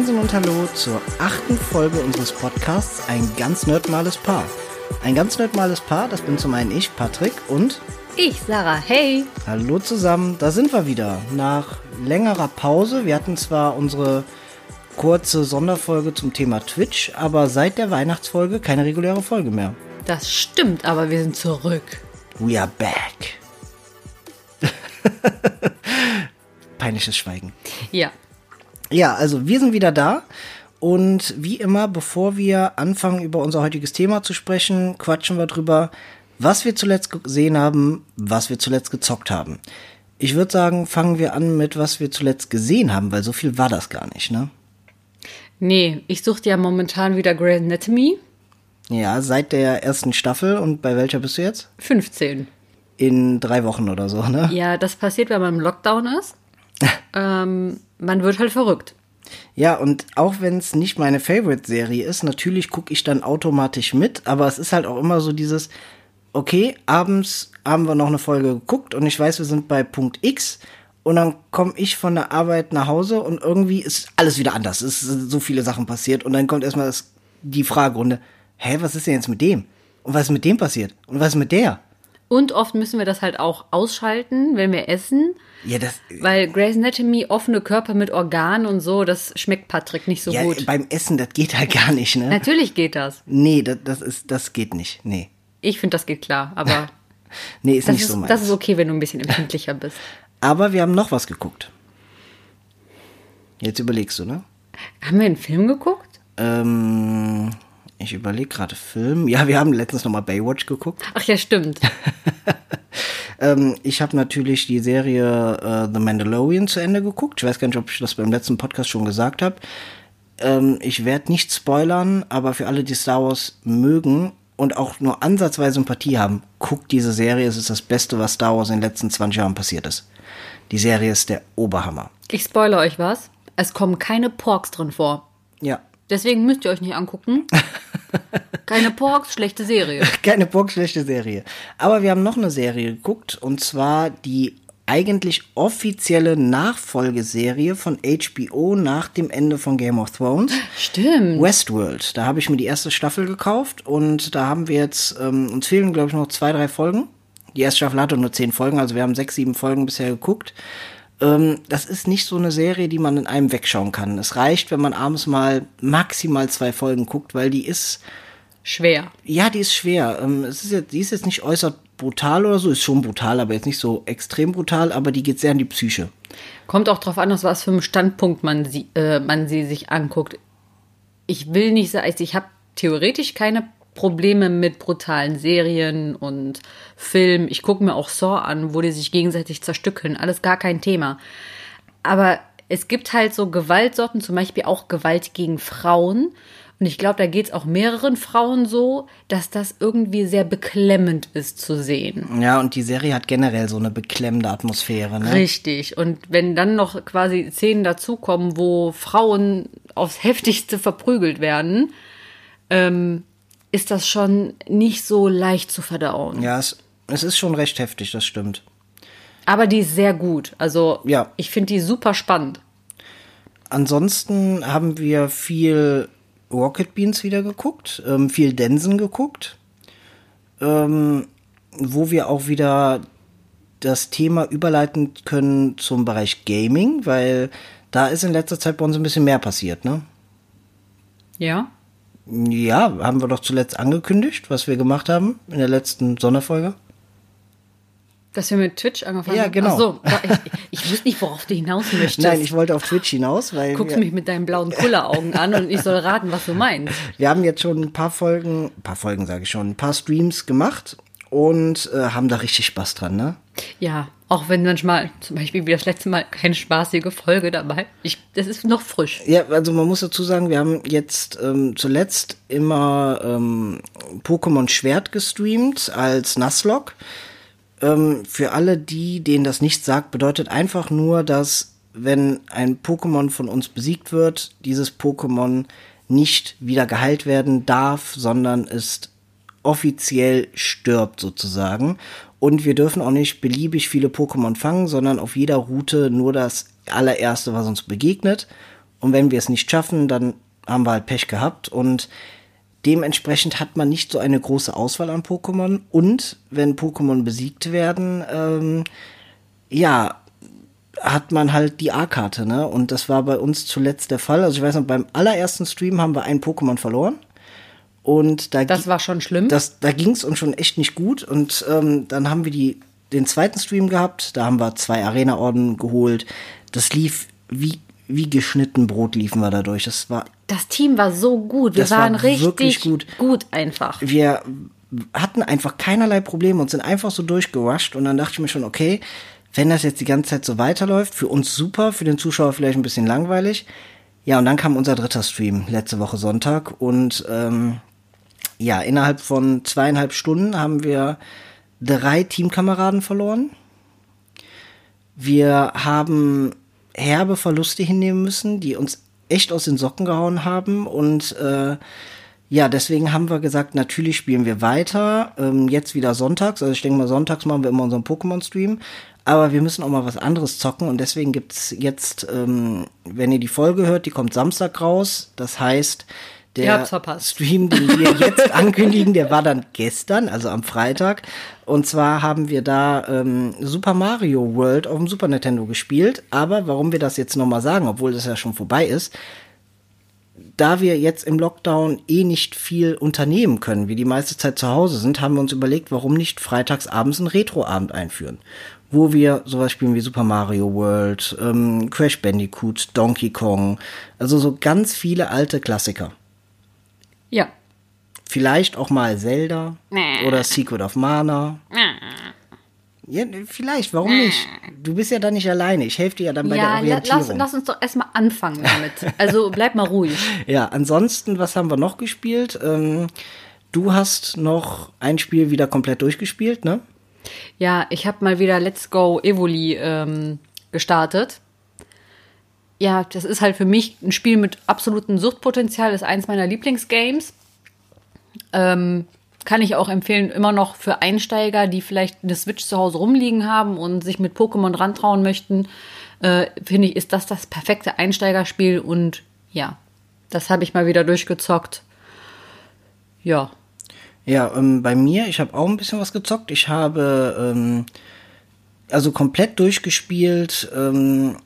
Moinsen und Hallo zur achten Folge unseres Podcasts Ein ganz nerdmales Paar. Ein ganz nerdmales Paar, das bin zum einen ich, Patrick, und ich, Sarah. Hey. Hallo zusammen, da sind wir wieder. Nach längerer Pause, wir hatten zwar unsere kurze Sonderfolge zum Thema Twitch, aber seit der Weihnachtsfolge keine reguläre Folge mehr. Das stimmt, aber wir sind zurück. We are back. Peinliches Schweigen. Ja. Ja, also wir sind wieder da. Und wie immer, bevor wir anfangen, über unser heutiges Thema zu sprechen, quatschen wir drüber, was wir zuletzt gesehen haben, was wir zuletzt gezockt haben. Ich würde sagen, fangen wir an mit, was wir zuletzt gesehen haben, weil so viel war das gar nicht, ne? Nee, ich suchte ja momentan wieder Grey's Anatomy. Ja, seit der ersten Staffel. Und bei welcher bist du jetzt? 15. In drei Wochen oder so, ne? Ja, das passiert, wenn man im Lockdown ist. Ähm, man wird halt verrückt. Ja, und auch wenn es nicht meine Favorite-Serie ist, natürlich gucke ich dann automatisch mit, aber es ist halt auch immer so dieses, okay, abends haben wir noch eine Folge geguckt und ich weiß, wir sind bei Punkt X und dann komme ich von der Arbeit nach Hause und irgendwie ist alles wieder anders. Es sind so viele Sachen passiert und dann kommt erstmal die Fragerunde, hä, was ist denn jetzt mit dem? Und was ist mit dem passiert? Und was ist mit der? Und oft müssen wir das halt auch ausschalten, wenn wir essen. Ja, das. Weil Grey's Anatomy, offene Körper mit Organen und so, das schmeckt Patrick nicht so ja, gut. Beim Essen, das geht halt gar nicht, ne? Natürlich geht das. Nee, das, das ist, das geht nicht. Nee. Ich finde, das geht klar, aber. nee, ist nicht ist, so meins. Das ist okay, wenn du ein bisschen empfindlicher bist. Aber wir haben noch was geguckt. Jetzt überlegst du, ne? Haben wir einen Film geguckt? Ähm, ich überlege gerade Film. Ja, wir haben letztens noch mal Baywatch geguckt. Ach ja, stimmt. ähm, ich habe natürlich die Serie äh, The Mandalorian zu Ende geguckt. Ich weiß gar nicht, ob ich das beim letzten Podcast schon gesagt habe. Ähm, ich werde nicht spoilern, aber für alle, die Star Wars mögen und auch nur ansatzweise Sympathie haben, guckt diese Serie. Es ist das Beste, was Star Wars in den letzten 20 Jahren passiert ist. Die Serie ist der Oberhammer. Ich spoilere euch was. Es kommen keine Porks drin vor. Ja. Deswegen müsst ihr euch nicht angucken. Keine Porks, schlechte Serie. Keine Porks, schlechte Serie. Aber wir haben noch eine Serie geguckt und zwar die eigentlich offizielle Nachfolgeserie von HBO nach dem Ende von Game of Thrones. Stimmt. Westworld. Da habe ich mir die erste Staffel gekauft und da haben wir jetzt, ähm, uns fehlen glaube ich noch zwei, drei Folgen. Die erste Staffel hatte nur zehn Folgen, also wir haben sechs, sieben Folgen bisher geguckt. Ähm, das ist nicht so eine Serie, die man in einem wegschauen kann. Es reicht, wenn man abends mal maximal zwei Folgen guckt, weil die ist schwer. Ja, die ist schwer. Ähm, es ist jetzt, die ist jetzt nicht äußerst brutal oder so, ist schon brutal, aber jetzt nicht so extrem brutal, aber die geht sehr an die Psyche. Kommt auch drauf an, aus was für einem Standpunkt man sie, äh, man sie sich anguckt. Ich will nicht sagen, also ich habe theoretisch keine Probleme mit brutalen Serien und Filmen. Ich gucke mir auch Saw an, wo die sich gegenseitig zerstückeln. Alles gar kein Thema. Aber es gibt halt so Gewaltsorten, zum Beispiel auch Gewalt gegen Frauen. Und ich glaube, da geht es auch mehreren Frauen so, dass das irgendwie sehr beklemmend ist zu sehen. Ja, und die Serie hat generell so eine beklemmende Atmosphäre. Ne? Richtig. Und wenn dann noch quasi Szenen dazukommen, wo Frauen aufs heftigste verprügelt werden, ähm, ist das schon nicht so leicht zu verdauen. Ja, es, es ist schon recht heftig, das stimmt. Aber die ist sehr gut. Also ja. ich finde die super spannend. Ansonsten haben wir viel Rocket Beans wieder geguckt, ähm, viel Densen geguckt, ähm, wo wir auch wieder das Thema überleiten können zum Bereich Gaming, weil da ist in letzter Zeit bei uns ein bisschen mehr passiert, ne? Ja. Ja, haben wir doch zuletzt angekündigt, was wir gemacht haben in der letzten Sonderfolge. Dass wir mit Twitch angefangen ja, haben? genau. Ach so, ich, ich wusste nicht, worauf du hinaus möchtest. Nein, ich wollte auf Twitch hinaus, weil. Guckst mich mit deinen blauen Kulleraugen an und ich soll raten, was du meinst. Wir haben jetzt schon ein paar Folgen, ein paar Folgen sage ich schon, ein paar Streams gemacht und äh, haben da richtig Spaß dran, ne? Ja, auch wenn manchmal, zum Beispiel wie das letzte Mal, keine spaßige Folge dabei. Ich, das ist noch frisch. Ja, also man muss dazu sagen, wir haben jetzt ähm, zuletzt immer ähm, Pokémon Schwert gestreamt als Nuzlocke. Ähm, für alle die, denen das nicht sagt, bedeutet einfach nur, dass wenn ein Pokémon von uns besiegt wird, dieses Pokémon nicht wieder geheilt werden darf, sondern ist offiziell stirbt sozusagen. Und wir dürfen auch nicht beliebig viele Pokémon fangen, sondern auf jeder Route nur das allererste, was uns begegnet. Und wenn wir es nicht schaffen, dann haben wir halt Pech gehabt. Und dementsprechend hat man nicht so eine große Auswahl an Pokémon. Und wenn Pokémon besiegt werden, ähm, ja, hat man halt die A-Karte, ne? Und das war bei uns zuletzt der Fall. Also ich weiß noch, beim allerersten Stream haben wir ein Pokémon verloren. Und da das war schon schlimm. Das, da ging es uns schon echt nicht gut. Und ähm, dann haben wir die, den zweiten Stream gehabt. Da haben wir zwei Arena-Orden geholt. Das lief wie, wie geschnitten Brot liefen wir dadurch. Das war. Das Team war so gut. Wir waren war richtig gut. gut einfach. Wir hatten einfach keinerlei Probleme und sind einfach so durchgerusht. Und dann dachte ich mir schon, okay, wenn das jetzt die ganze Zeit so weiterläuft, für uns super, für den Zuschauer vielleicht ein bisschen langweilig. Ja, und dann kam unser dritter Stream letzte Woche Sonntag und ähm, ja, innerhalb von zweieinhalb Stunden haben wir drei Teamkameraden verloren. Wir haben herbe Verluste hinnehmen müssen, die uns echt aus den Socken gehauen haben und äh, ja, deswegen haben wir gesagt, natürlich spielen wir weiter. Ähm, jetzt wieder sonntags. Also ich denke mal, sonntags machen wir immer unseren Pokémon-Stream. Aber wir müssen auch mal was anderes zocken und deswegen gibt's jetzt, ähm, wenn ihr die Folge hört, die kommt Samstag raus. Das heißt, der Stream, den wir jetzt ankündigen, der war dann gestern, also am Freitag. Und zwar haben wir da ähm, Super Mario World auf dem Super Nintendo gespielt. Aber warum wir das jetzt nochmal sagen, obwohl das ja schon vorbei ist, da wir jetzt im Lockdown eh nicht viel unternehmen können, wie die meiste Zeit zu Hause sind, haben wir uns überlegt, warum nicht freitags abends einen Retroabend einführen wo wir sowas spielen wie Super Mario World, ähm, Crash Bandicoot, Donkey Kong, also so ganz viele alte Klassiker. Ja. Vielleicht auch mal Zelda nee. oder Secret of Mana. Nee. Ja, vielleicht, warum nicht? Du bist ja dann nicht alleine. Ich helfe dir ja dann bei ja, der Orientierung. Lass, lass uns doch erstmal anfangen damit. Also bleib mal ruhig. ja, ansonsten, was haben wir noch gespielt? Ähm, du hast noch ein Spiel wieder komplett durchgespielt, ne? Ja, ich habe mal wieder Let's Go Evoli ähm, gestartet. Ja, das ist halt für mich ein Spiel mit absolutem Suchtpotenzial, ist eins meiner Lieblingsgames. Ähm, kann ich auch empfehlen, immer noch für Einsteiger, die vielleicht eine Switch zu Hause rumliegen haben und sich mit Pokémon rantrauen möchten, äh, finde ich, ist das das perfekte Einsteigerspiel und ja, das habe ich mal wieder durchgezockt. Ja, ja, ähm, bei mir, ich habe auch ein bisschen was gezockt. Ich habe ähm, also komplett durchgespielt. Ähm,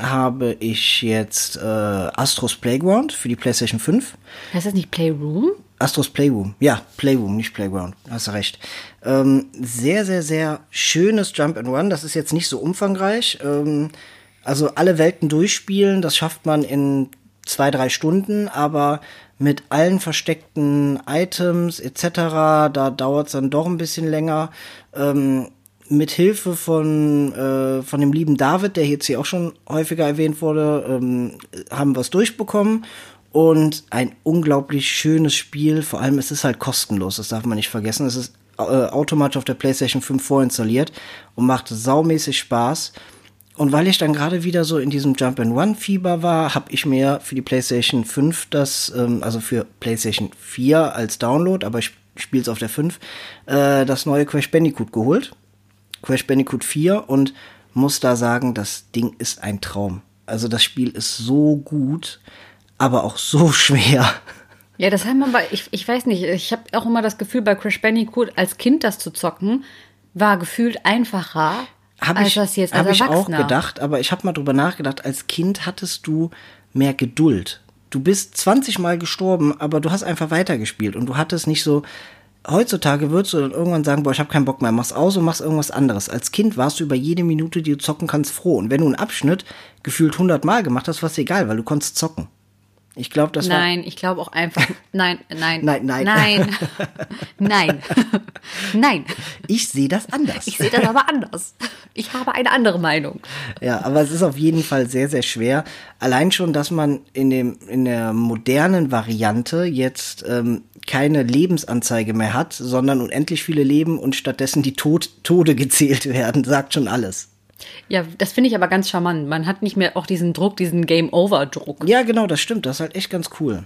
habe ich jetzt äh, Astros Playground für die PlayStation 5. Heißt das nicht Playroom? Astros Playroom, ja, Playroom, nicht Playground, hast du recht. Ähm, sehr, sehr, sehr schönes Jump and Run, das ist jetzt nicht so umfangreich. Ähm, also alle Welten durchspielen, das schafft man in zwei, drei Stunden, aber mit allen versteckten Items etc. Da dauert es dann doch ein bisschen länger. Ähm, mit Hilfe von, äh, von dem lieben David, der jetzt hier auch schon häufiger erwähnt wurde, ähm, haben wir es durchbekommen. Und ein unglaublich schönes Spiel. Vor allem, es ist halt kostenlos, das darf man nicht vergessen. Es ist äh, automatisch auf der PlayStation 5 vorinstalliert und macht saumäßig Spaß. Und weil ich dann gerade wieder so in diesem Jump and Run Fieber war, habe ich mir für die PlayStation 5 das, ähm, also für PlayStation 4 als Download, aber ich spiele es auf der 5, äh, das neue Crash Bandicoot geholt. Crash Bandicoot 4 und muss da sagen, das Ding ist ein Traum. Also das Spiel ist so gut, aber auch so schwer. Ja, das haben wir, ich, ich weiß nicht, ich habe auch immer das Gefühl, bei Crash Bandicoot als Kind das zu zocken, war gefühlt einfacher habe ich, hab ich auch gedacht, aber ich habe mal drüber nachgedacht, als Kind hattest du mehr Geduld. Du bist 20 Mal gestorben, aber du hast einfach weitergespielt und du hattest nicht so. Heutzutage würdest du dann irgendwann sagen, boah, ich habe keinen Bock mehr, mach's aus und machst irgendwas anderes. Als Kind warst du über jede Minute, die du zocken kannst, froh. Und wenn du einen Abschnitt gefühlt 100 Mal gemacht hast, war es egal, weil du konntest zocken. Ich glaube, das war. Nein, ich glaube auch einfach. Nein, nein. nein, nein. Nein. nein. nein. Ich sehe das anders. Ich sehe das aber anders. Ich habe eine andere Meinung. Ja, aber es ist auf jeden Fall sehr, sehr schwer. Allein schon, dass man in, dem, in der modernen Variante jetzt ähm, keine Lebensanzeige mehr hat, sondern unendlich viele Leben und stattdessen die Tod Tode gezählt werden, sagt schon alles. Ja, das finde ich aber ganz charmant. Man hat nicht mehr auch diesen Druck, diesen Game-Over-Druck. Ja, genau, das stimmt. Das ist halt echt ganz cool.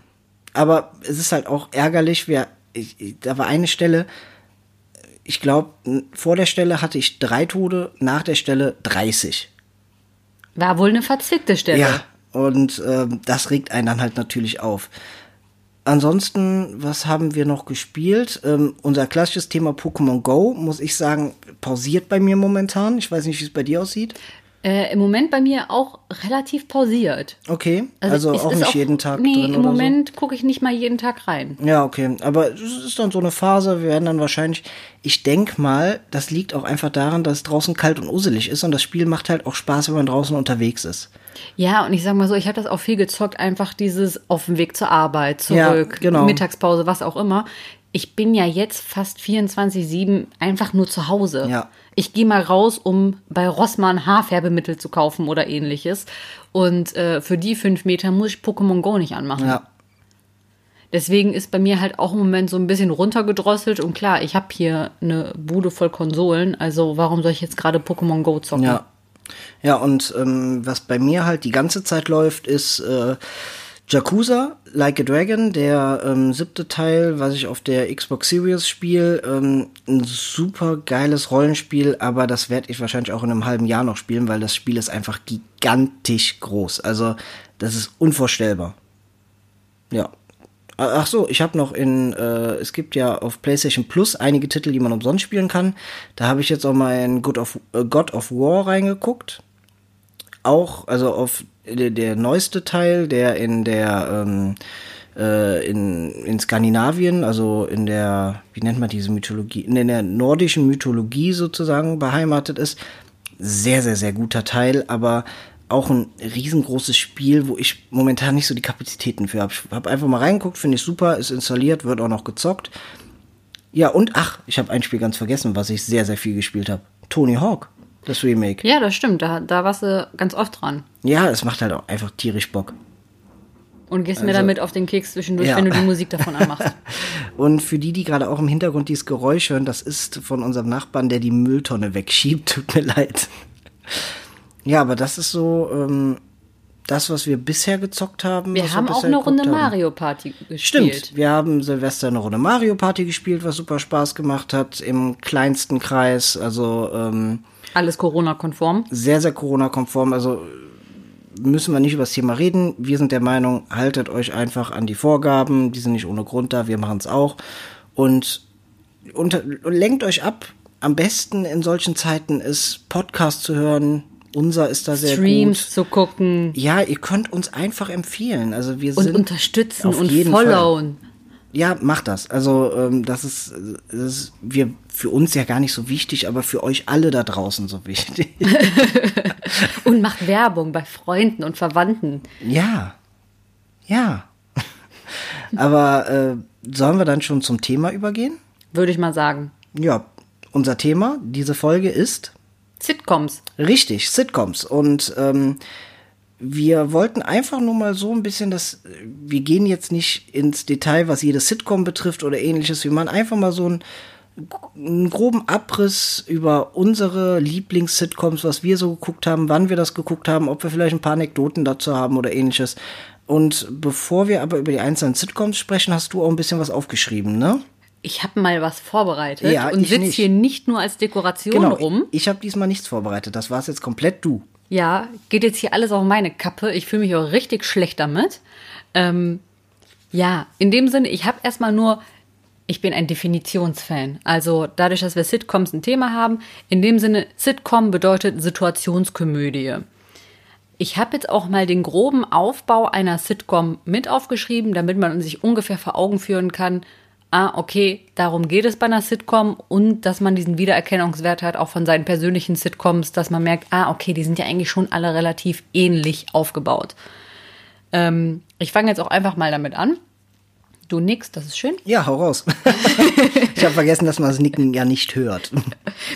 Aber es ist halt auch ärgerlich. Wir, ich, da war eine Stelle, ich glaube, vor der Stelle hatte ich drei Tode, nach der Stelle 30. War wohl eine verzwickte Stelle. Ja, Und ähm, das regt einen dann halt natürlich auf. Ansonsten, was haben wir noch gespielt? Ähm, unser klassisches Thema Pokémon Go, muss ich sagen, pausiert bei mir momentan. Ich weiß nicht, wie es bei dir aussieht. Äh, Im Moment bei mir auch relativ pausiert. Okay, also, es auch nicht jeden Tag Nee, im Moment gucke ich nicht mal jeden Tag rein. so. Ja, okay, aber es ist dann so eine Phase, wir werden dann wahrscheinlich, ich denk mal, das liegt auch einfach daran, dass es draußen kalt und uselig ist und das Spiel macht halt auch Spaß, wenn man draußen unterwegs ist. Ja, und ich sag mal so, ich habe das auch viel gezockt, einfach dieses auf dem Weg zur Arbeit, Ja, zurück, genau. Mittagspause, was auch immer. Ich bin ja jetzt fast 24-7 einfach nur zu Hause. Ja. Ich gehe mal raus, um bei Rossmann Haarfärbemittel zu kaufen oder ähnliches. Und äh, für die fünf Meter muss ich Pokémon Go nicht anmachen. Ja, Deswegen ist bei mir halt auch im Moment so ein bisschen runtergedrosselt. Und klar, ich habe hier eine Bude voll Konsolen. Also warum soll ich jetzt gerade Pokémon Go zocken? ja. Ja, und ähm, was bei mir halt die ganze Zeit läuft, ist äh, Yakuza, Like a Dragon, der ähm, siebte Teil, was ich auf der Xbox Series spiele. Ähm, ein super geiles Rollenspiel, aber das werde ich wahrscheinlich auch in einem halben Jahr noch spielen, weil das Spiel ist einfach gigantisch groß. Also, das ist unvorstellbar. Ja. Ach so, ich habe noch in, äh, es gibt ja auf PlayStation Plus einige Titel, die man umsonst spielen kann. Da habe ich jetzt auch mal in God of, äh, God of War reingeguckt. Auch, also auf der, der neueste Teil, der in der, ähm, äh, in, in Skandinavien, also in der, wie nennt man diese Mythologie, in der nordischen Mythologie sozusagen beheimatet ist. Sehr, sehr, sehr guter Teil, aber auch ein riesengroßes Spiel, wo ich momentan nicht so die Kapazitäten für habe. Ich habe einfach mal reingeguckt, finde ich super, ist installiert, wird auch noch gezockt. Ja, und ach, ich habe ein Spiel ganz vergessen, was ich sehr, sehr viel gespielt habe. Tony Hawk, das Remake. Ja, das stimmt. Da, da warst du ganz oft dran. Ja, es macht halt auch einfach tierisch Bock. Und gehst mir damit auf den Keks zwischendurch, Also Ja. wenn du die Musik davon anmachst. Und für die, die gerade auch im Hintergrund dieses Geräusch hören, das ist von unserem Nachbarn, der die Mülltonne wegschiebt. Tut mir leid. Ja, aber das ist so ähm, das, was wir bisher gezockt haben. Wir haben auch bisher eine Runde haben. Mario Party gespielt. Stimmt, wir haben Silvester eine Runde Mario Party gespielt, was super Spaß gemacht hat, im kleinsten Kreis, also ähm, Alles Corona-konform. sehr, sehr Corona-konform, also müssen wir nicht über das Thema reden. Wir sind der Meinung, haltet euch einfach an die Vorgaben, die sind nicht ohne Grund da, wir machen es auch. Und, und lenkt euch ab. Am besten in solchen Zeiten ist Podcast zu hören. Unser ist da sehr Streams gut. zu gucken Ja, ihr könnt uns einfach empfehlen. Also wir und sind unterstützen auf und jeden Fall. followen. Ja, macht das. Also ähm, das, ist, das ist wir für uns ja gar nicht so wichtig, aber für euch alle da draußen so wichtig. Und macht Werbung bei Freunden und Verwandten. ja, ja. aber äh, sollen wir dann schon zum Thema übergehen? Würde ich mal sagen. Ja, unser Thema, diese Folge ist Sitcoms. Richtig, Sitcoms. Und ähm, wir wollten einfach nur mal so ein bisschen das, wir gehen jetzt nicht ins Detail, was jede Sitcom betrifft oder ähnliches. Wir machen einfach mal so einen, einen groben Abriss über unsere Lieblings-Sitcoms, was wir so geguckt haben, wann wir das geguckt haben, ob wir vielleicht ein paar Anekdoten dazu haben oder ähnliches. Und bevor wir aber über die einzelnen Sitcoms sprechen, hast du auch ein bisschen was aufgeschrieben, ne? Ich habe mal was vorbereitet Ja, und ich sitze hier nicht nur als Dekoration Genau. rum. Ich habe diesmal nichts vorbereitet. Das war's jetzt komplett du. Ja, geht jetzt hier alles auf meine Kappe. Ich fühle mich auch richtig schlecht damit. Ähm, ja, in dem Sinne, ich habe erstmal nur, ich bin ein Definitionsfan. Also dadurch, dass wir Sitcoms ein Thema haben, in dem Sinne, Sitcom bedeutet Situationskomödie. Ich habe jetzt auch mal den groben Aufbau einer Sitcom mit aufgeschrieben, damit man sich ungefähr vor Augen führen kann, ah, okay, darum geht es bei einer Sitcom und dass man diesen Wiedererkennungswert hat, auch von seinen persönlichen Sitcoms, dass man merkt, ah, okay, die sind ja eigentlich schon alle relativ ähnlich aufgebaut. Ähm, ich fange jetzt auch einfach mal damit an. Du nix, das ist schön. Ja, hau raus. ich habe vergessen, dass man das Nicken ja nicht hört.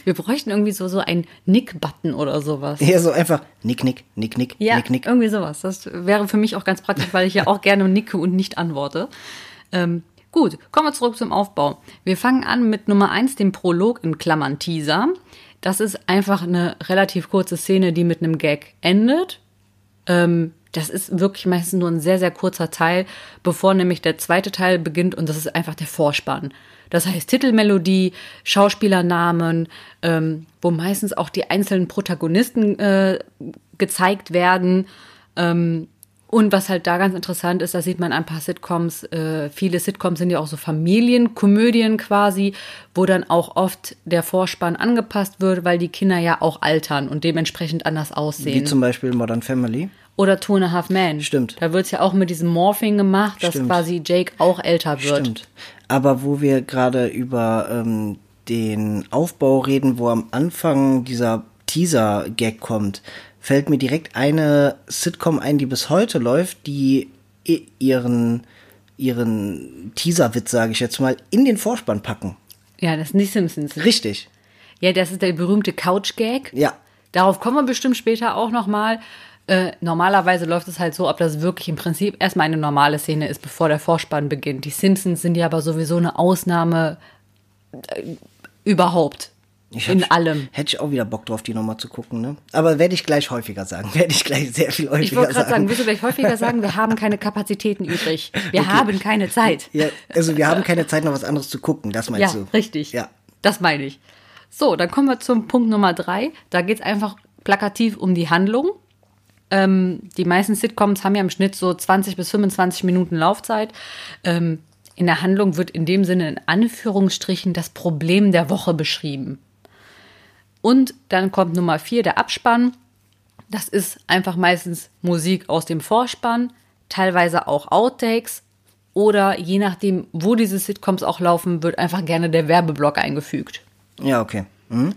Wir bräuchten irgendwie so, so einen Nick-Button oder sowas. Ja, so einfach Nick, Nick, Nick, Nick, Ja, Nick, Nick. irgendwie sowas. Das wäre für mich auch ganz praktisch, weil ich ja auch gerne nicke und nicht antworte. Ähm, gut, kommen wir zurück zum Aufbau. Wir fangen an mit Nummer eins, dem Prolog in Klammern Teaser. Das ist einfach eine relativ kurze Szene, die mit einem Gag endet. Ähm, das ist wirklich meistens nur ein sehr, sehr kurzer Teil, bevor nämlich der zweite Teil beginnt und das ist einfach der Vorspann. Das heißt Titelmelodie, Schauspielernamen, ähm, wo meistens auch die einzelnen Protagonisten äh, gezeigt werden. Ähm, Und was halt da ganz interessant ist, da sieht man ein paar Sitcoms, äh, viele Sitcoms sind ja auch so Familienkomödien quasi, wo dann auch oft der Vorspann angepasst wird, weil die Kinder ja auch altern und dementsprechend anders aussehen. Wie zum Beispiel Modern Family. Oder Two and a Half Men. Stimmt. Da wird's ja auch mit diesem Morphing gemacht, dass Stimmt. quasi Jake auch älter wird. Stimmt. Aber wo wir gerade über ähm, den Aufbau reden, wo am Anfang dieser Teaser-Gag kommt, fällt mir direkt eine Sitcom ein, die bis heute läuft, die ihren, ihren Teaser-Witz, sage ich jetzt mal, in den Vorspann packen. Ja, das sind die Simpsons. Richtig. Ja, das ist der berühmte Couch-Gag. Ja. Darauf kommen wir bestimmt später auch nochmal. Äh, normalerweise läuft es halt so, ob das wirklich im Prinzip erstmal eine normale Szene ist, bevor der Vorspann beginnt. Die Simpsons sind ja aber sowieso eine Ausnahme äh, überhaupt. Ich in hab- allem. Hätte ich auch wieder Bock drauf, die nochmal zu gucken, ne? Aber werde ich gleich häufiger sagen. Werde ich gleich sehr viel häufiger Ich wollte gerade sagen, sagen. willst du gleich häufiger sagen, wir haben keine Kapazitäten übrig. Wir haben keine Zeit. ja, also wir haben keine Zeit, noch was anderes zu gucken, das Ja, meinst du? richtig. Ja. Das meine ich. So, dann kommen wir zum Punkt Nummer drei. Da geht es einfach plakativ um die Handlung. Ähm, die meisten Sitcoms haben ja im Schnitt so 20 bis 25 Minuten Laufzeit. Ähm, in der Handlung wird in dem Sinne in Anführungsstrichen das Problem der Woche beschrieben. Und dann kommt Nummer vier, der Abspann. Das ist einfach meistens Musik aus dem Vorspann, teilweise auch Outtakes oder je nachdem, wo diese Sitcoms auch laufen, wird einfach gerne der Werbeblock eingefügt. Ja, okay. Mhm.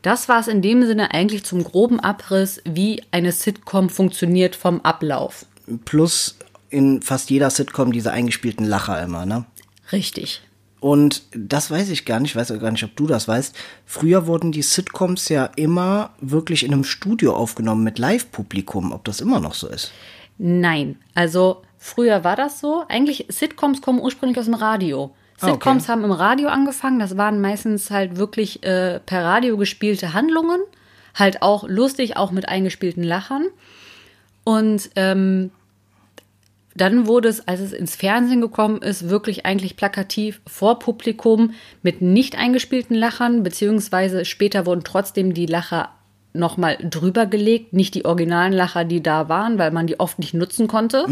Das war es in dem Sinne eigentlich zum groben Abriss, wie eine Sitcom funktioniert vom Ablauf. Plus in fast jeder Sitcom diese eingespielten Lacher immer, ne? Richtig. Und das weiß ich gar nicht, ich weiß auch gar nicht, ob du das weißt. Früher wurden die Sitcoms ja immer wirklich in einem Studio aufgenommen mit Live-Publikum, ob das immer noch so ist. Nein, also früher war das so. Eigentlich, Sitcoms kommen ursprünglich aus dem Radio. Ah, okay. Sitcoms haben im Radio angefangen. Das waren meistens halt wirklich äh, per Radio gespielte Handlungen. Halt auch lustig, auch mit eingespielten Lachern. Und ähm, dann wurde es, als es ins Fernsehen gekommen ist, wirklich eigentlich plakativ vor Publikum mit nicht eingespielten Lachern, beziehungsweise später wurden trotzdem die Lacher nochmal drüber gelegt, nicht die originalen Lacher, die da waren, weil man die oft nicht nutzen konnte.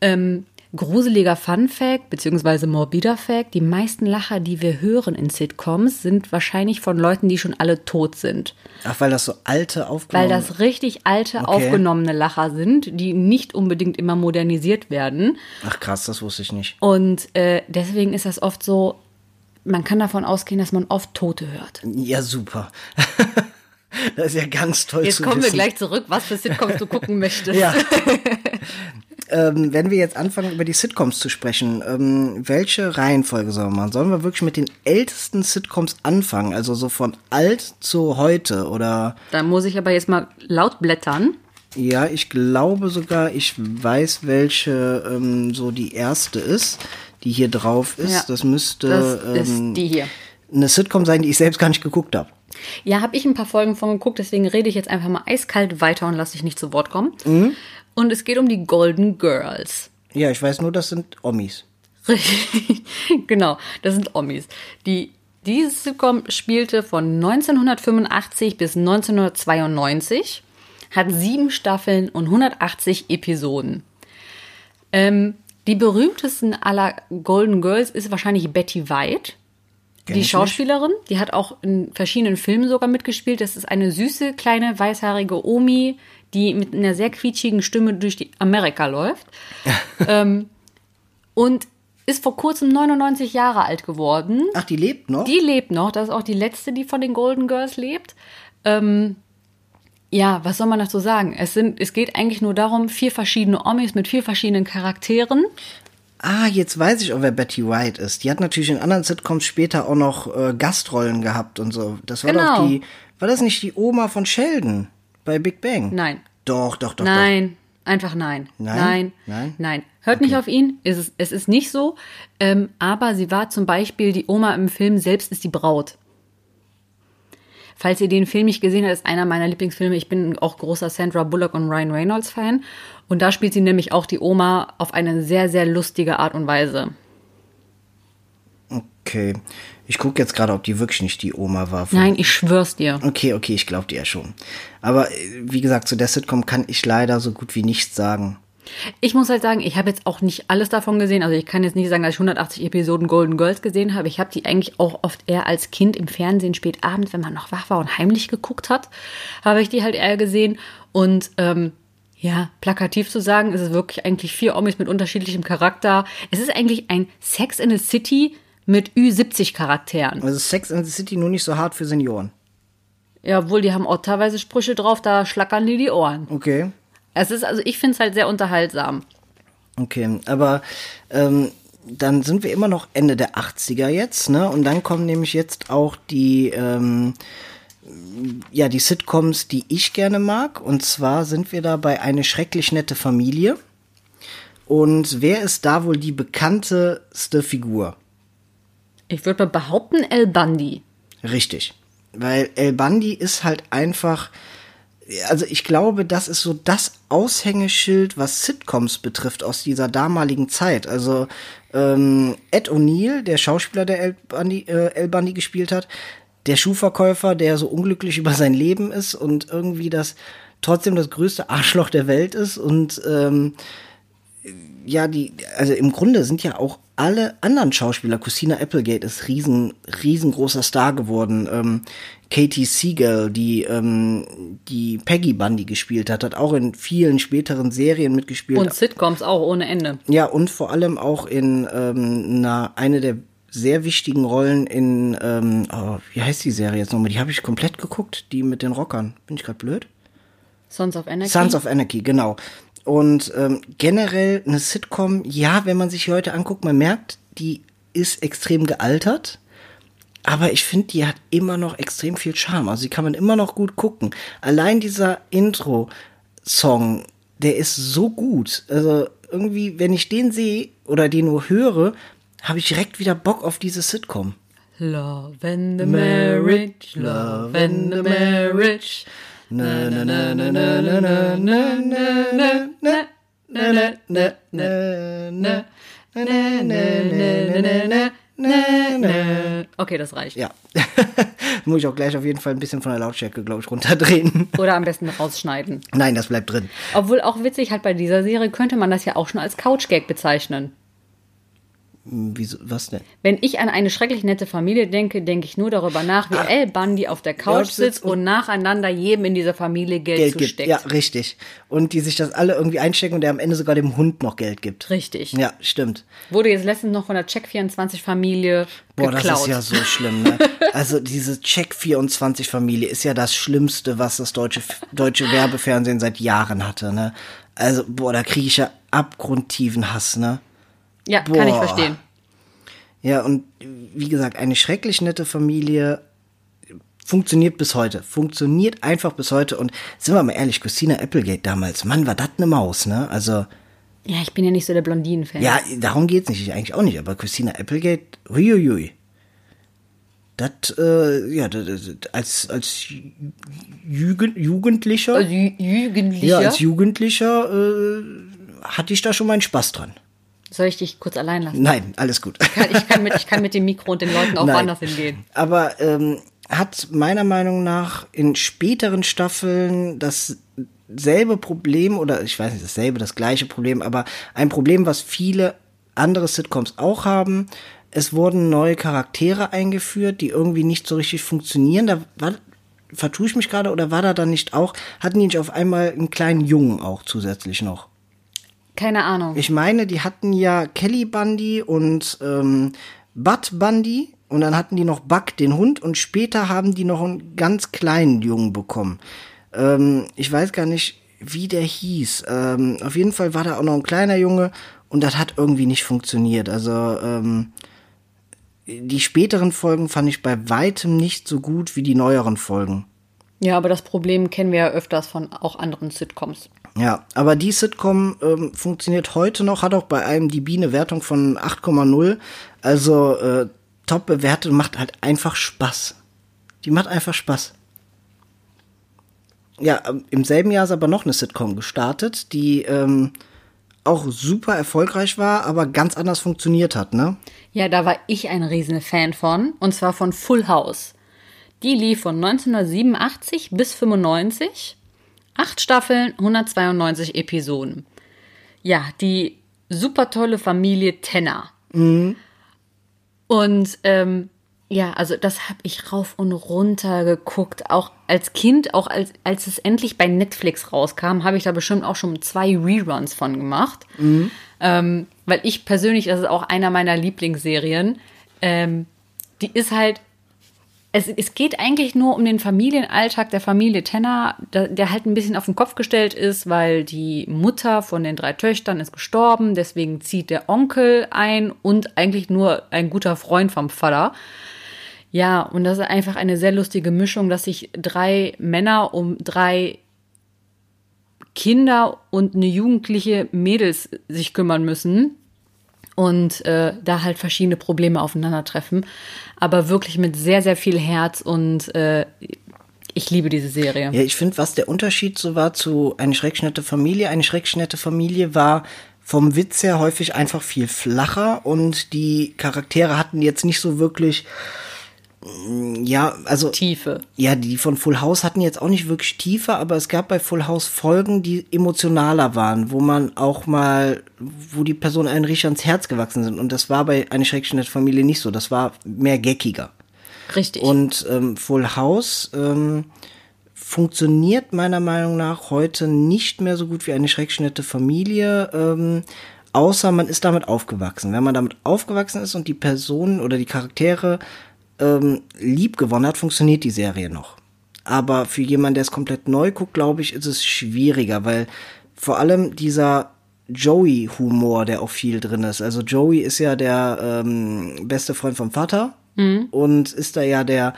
Ähm, gruseliger Fun Fact, beziehungsweise morbider Fact, die meisten Lacher, die wir hören in Sitcoms, sind wahrscheinlich von Leuten, die schon alle tot sind. Ach, weil das so alte Weil aufgenommen das richtig alte, aufgenommene Lacher sind, die nicht unbedingt immer modernisiert werden. Ach krass, das wusste ich nicht. Und äh, deswegen ist das oft so, man kann davon ausgehen, dass man oft Tote hört. Ja, super. das ist ja ganz toll Jetzt kommen wir wissen. gleich zurück, was für Sitcoms du gucken möchtest. Ja. ähm, wenn wir jetzt anfangen, über die Sitcoms zu sprechen, ähm, welche Reihenfolge sollen wir machen? Sollen wir wirklich mit den ältesten Sitcoms anfangen? Also so von alt zu heute? Oder Da muss ich aber jetzt mal laut blättern. ja, ich glaube sogar, ich weiß, welche ähm, so die erste ist, die hier drauf ist. Ja, das müsste Das ähm, ist die hier. eine Sitcom sein, die ich selbst gar nicht geguckt habe. Ja, habe ich ein paar Folgen von geguckt, deswegen rede ich jetzt einfach mal eiskalt weiter und lasse dich nicht zu Wort kommen. Und es geht um die Golden Girls. Ja, ich weiß nur, das sind Omis. Richtig, genau, das sind Omis. Die, dieses Sitcom spielte von 1985 bis 1992, hat sieben Staffeln und 180 Episoden. Ähm, die berühmtesten aller Golden Girls ist wahrscheinlich Betty White. Kenn die Schauspielerin, die hat auch in verschiedenen Filmen sogar mitgespielt. Das ist eine süße, kleine, weißhaarige Omi, die mit einer sehr quietschigen Stimme durch die Amerika läuft. ähm, und ist vor kurzem 99 Jahre alt geworden. Ach, die lebt noch? Die lebt noch. Das ist auch die letzte, die von den Golden Girls lebt. Ähm, ja, was soll man dazu sagen? Es, sind, es geht eigentlich nur darum, vier verschiedene Omis mit vier verschiedenen Charakteren. Ah, jetzt weiß ich auch, wer Betty White ist. Die hat natürlich in anderen Sitcoms später auch noch äh, Gastrollen gehabt und so. Das war Genau. doch die, war das nicht die Oma von Sheldon bei Big Bang? Nein. Doch, doch, doch, Nein, einfach nein. Nein? Nein. Nein? Nein. Hört nicht auf ihn. Es ist, es ist nicht so. Ähm, aber sie war zum Beispiel die Oma im Film Selbst ist die Braut. Falls ihr den Film nicht gesehen habt, ist einer meiner Lieblingsfilme. Ich bin auch großer Sandra Bullock und Ryan Reynolds Fan. Und da spielt sie nämlich auch die Oma auf eine sehr, sehr lustige Art und Weise. doch. Okay. Ich gucke jetzt gerade, ob die wirklich nicht die Oma war. Nein, ich schwör's dir. Okay, okay, ich glaube dir ja schon. Aber äh, wie gesagt, zu der Sitcom kann ich leider so gut wie nichts sagen. Ich muss halt sagen, ich habe jetzt auch nicht alles davon gesehen. Also ich kann jetzt nicht sagen, dass ich 180 Episoden Golden Girls gesehen habe. Ich habe die eigentlich auch oft eher als Kind im Fernsehen spät abends, wenn man noch wach war und heimlich geguckt hat, habe ich die halt eher gesehen. Und ähm, ja, plakativ zu sagen, ist es wirklich eigentlich vier Omis mit unterschiedlichem Charakter. Es ist eigentlich ein Sex in the City mit Ü70 Charakteren. Also Sex in the City nur nicht so hart für Senioren. Ja, obwohl die haben auch teilweise Sprüche drauf, da schlackern die die Ohren. Okay. Es ist also, ich finde es halt sehr unterhaltsam. Okay, aber ähm, dann sind wir immer noch Ende der 80er jetzt, ne? Und dann kommen nämlich jetzt auch die, ähm, ja, die Sitcoms, die ich gerne mag. Und zwar sind wir da bei Eine schrecklich nette Familie. Und wer ist da wohl die bekannteste Figur? Ich würde mal behaupten, El Bundy. Richtig. Weil El Bundy ist halt einfach, also ich glaube, das ist so das Aushängeschild, was Sitcoms betrifft aus dieser damaligen Zeit. Also ähm, Ed O'Neill, der Schauspieler, der El Bundy, äh, El Bundy gespielt hat, der Schuhverkäufer, der so unglücklich über sein Leben ist und irgendwie das trotzdem das größte Arschloch der Welt ist und ähm, ja, die, also im Grunde sind ja auch alle anderen Schauspieler, Christina Applegate ist riesen, riesengroßer Star geworden. Ähm, Katie Siegel, die ähm, die Peggy Bundy gespielt hat, hat auch in vielen späteren Serien mitgespielt. Und Sitcoms auch ohne Ende. Ja, und vor allem auch in ähm, einer, eine der sehr wichtigen Rollen in, ähm, oh, wie heißt die Serie jetzt nochmal? Die habe ich komplett geguckt, die mit den Rockern. Bin ich gerade blöd? Sons of Anarchy. Sons of Anarchy, genau. Und ähm, generell eine Sitcom, ja, wenn man sich heute anguckt, man merkt, die ist extrem gealtert. Aber ich finde, die hat immer noch extrem viel Charme. Also die kann man immer noch gut gucken. Allein dieser Intro-Song, der ist so gut. Also irgendwie, wenn ich den sehe oder den nur höre, habe ich direkt wieder Bock auf diese Sitcom. Love and the marriage, love and the marriage. Na, na, na, na, na, na, na, na, na, na, na, na, na, na, na, na, Okay, das reicht. Ja. Muss ich auch gleich auf jeden Fall ein bisschen von der Lautstärke, glaube ich, runterdrehen. Oder am besten rausschneiden. Nein, das bleibt drin. Obwohl auch witzig, halt bei dieser Serie könnte man das ja auch schon als Couch-Gag bezeichnen. Wieso, was denn? Wenn ich an eine schrecklich nette Familie denke, denke ich nur darüber nach, wie El Bundy auf der Couch sitzt und, nacheinander jedem in dieser Familie Geld, Geld zusteckt. Gibt. Ja, richtig. Und die sich das alle irgendwie einstecken und der am Ende sogar dem Hund noch Geld gibt. Richtig. Ja, stimmt. Wurde jetzt letztens noch von der Check24-Familie Boah, das ist ja so schlimm, ne? Also diese Check24-Familie ist ja das Schlimmste, was das deutsche, deutsche Werbefernsehen seit Jahren hatte, ne? Also, boah, da kriege ich ja abgrundtiefen Hass, ne? Ja, Boah. kann ich verstehen. Ja, und wie gesagt, eine schrecklich nette Familie funktioniert bis heute. Funktioniert einfach bis heute. Und sind wir mal ehrlich, Christina Applegate damals, Mann, war das eine Maus, ne? Also. Ja, ich bin ja nicht so der Blondinen-Fan. Ja, darum geht's nicht. Ich eigentlich auch nicht. Aber Christina Applegate, huiuiui. Das, äh, ja, das, als, als Jugend, Jugendlicher. Als Jugendlicher? Ja, als Jugendlicher äh, hatte ich da schon meinen Spaß dran. Soll ich dich kurz allein lassen? Nein, alles gut. Ich kann, ich kann, mit, ich kann mit dem Mikro und den Leuten auch Nein. woanders hingehen. Aber ähm, hat meiner Meinung nach in späteren Staffeln dasselbe Problem oder ich weiß nicht dasselbe, das gleiche Problem, aber ein Problem, was viele andere Sitcoms auch haben. Es wurden neue Charaktere eingeführt, die irgendwie nicht so richtig funktionieren. Da war, vertue ich mich gerade oder war da dann nicht auch, hatten die nicht auf einmal einen kleinen Jungen auch zusätzlich noch? Keine Ahnung. Ich meine, die hatten ja Kelly Bundy und ähm, Bud Bundy und dann hatten die noch Buck, den Hund, und später haben die noch einen ganz kleinen Jungen bekommen. Ähm, ich weiß gar nicht, wie der hieß. Ähm, auf jeden Fall war da auch noch ein kleiner Junge und das hat irgendwie nicht funktioniert. Also ähm, die späteren Folgen fand ich bei weitem nicht so gut wie die neueren Folgen. Ja, aber das Problem kennen wir ja öfters von auch anderen Sitcoms. Ja, aber die Sitcom ähm, funktioniert heute noch, hat auch bei einem die Biene Wertung von 8,0. Also äh, top bewertet macht halt einfach Spaß. Die macht einfach Spaß. Ja, ähm, im selben Jahr ist aber noch eine Sitcom gestartet, die ähm, auch super erfolgreich war, aber ganz anders funktioniert hat, ne? Ja, da war ich ein riesen Fan von, und zwar von Full House. Die lief von 1987 bis 95 Acht Staffeln, 192 Episoden. ja, die super tolle Familie Tenner. Mhm. Und ähm, ja, also das habe ich rauf und runter geguckt. Auch als Kind, auch als, als es endlich bei Netflix rauskam, habe ich da bestimmt auch schon zwei Reruns von gemacht. Ähm, weil ich persönlich, das ist auch einer meiner Lieblingsserien, ähm, die ist halt es, es geht eigentlich nur um den Familienalltag der Familie Tenner, der, halt ein bisschen auf den Kopf gestellt ist, weil die Mutter von den drei Töchtern ist gestorben, deswegen zieht der Onkel ein und eigentlich nur ein guter Freund vom Vater. Ja, und das ist einfach eine sehr lustige Mischung, dass sich drei Männer um drei Kinder und eine jugendliche Mädels sich kümmern müssen und äh, da halt verschiedene Probleme aufeinandertreffen, aber wirklich mit sehr, sehr viel Herz und äh, ich liebe diese Serie. Ja, ich finde, was der Unterschied so war zu eine schreckschnette Familie. Eine schreckschnette Familie war vom Witz her häufig einfach viel flacher und die Charaktere hatten jetzt nicht so wirklich ja, also Tiefe. Ja, die von Full House hatten jetzt auch nicht wirklich Tiefe, aber es gab bei Full House Folgen, die emotionaler waren, wo man auch mal, wo die Personen einen richtig ans Herz gewachsen sind. Und das war bei eine schreckliche Familie nicht so. Das war mehr geckiger. Richtig. Und ähm, Full House ähm, funktioniert meiner Meinung nach heute nicht mehr so gut wie eine schreckschnette Familie. Ähm, außer man ist damit aufgewachsen. Wenn man damit aufgewachsen ist und die Personen oder die Charaktere ähm, lieb gewonnen hat, funktioniert die Serie noch. Aber für jemanden, der es komplett neu guckt, glaube ich, ist es schwieriger, weil vor allem dieser Joey-Humor, der auch viel drin ist. Also Joey ist ja der ähm, beste Freund vom Vater mhm. und ist da ja der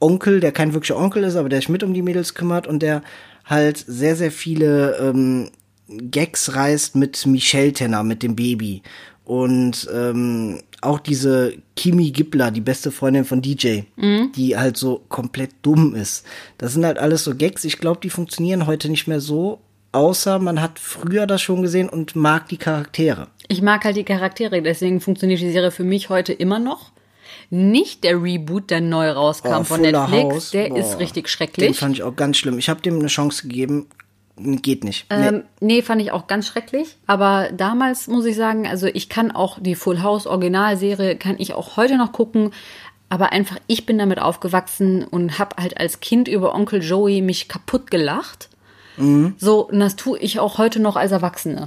Onkel, der kein wirklicher Onkel ist, aber der sich mit um die Mädels kümmert und der halt sehr, sehr viele ähm, Gags reißt mit Michelle Tenner, mit dem Baby. Und ähm, auch diese Kimi Gibbler, die beste Freundin von DJ, mhm. die halt so komplett dumm ist. Das sind halt alles so Gags. Ich glaube, die funktionieren heute nicht mehr so, außer man hat früher das schon gesehen und mag die Charaktere. Ich mag halt die Charaktere, deswegen funktioniert die Serie für mich heute immer noch. Nicht der Reboot, der neu rauskam oh, von Netflix, House. der Boah, ist richtig schrecklich. Den fand ich auch ganz schlimm. Ich habe dem eine Chance gegeben, geht nicht. Nee. Ähm, nee, fand ich auch ganz schrecklich. Aber damals muss ich sagen, also ich kann auch die Full House Originalserie, kann ich auch heute noch gucken. Aber einfach, ich bin damit aufgewachsen und habe halt als Kind über Onkel Joey mich kaputt gelacht. Mhm. So, und das tue ich auch heute noch als Erwachsene.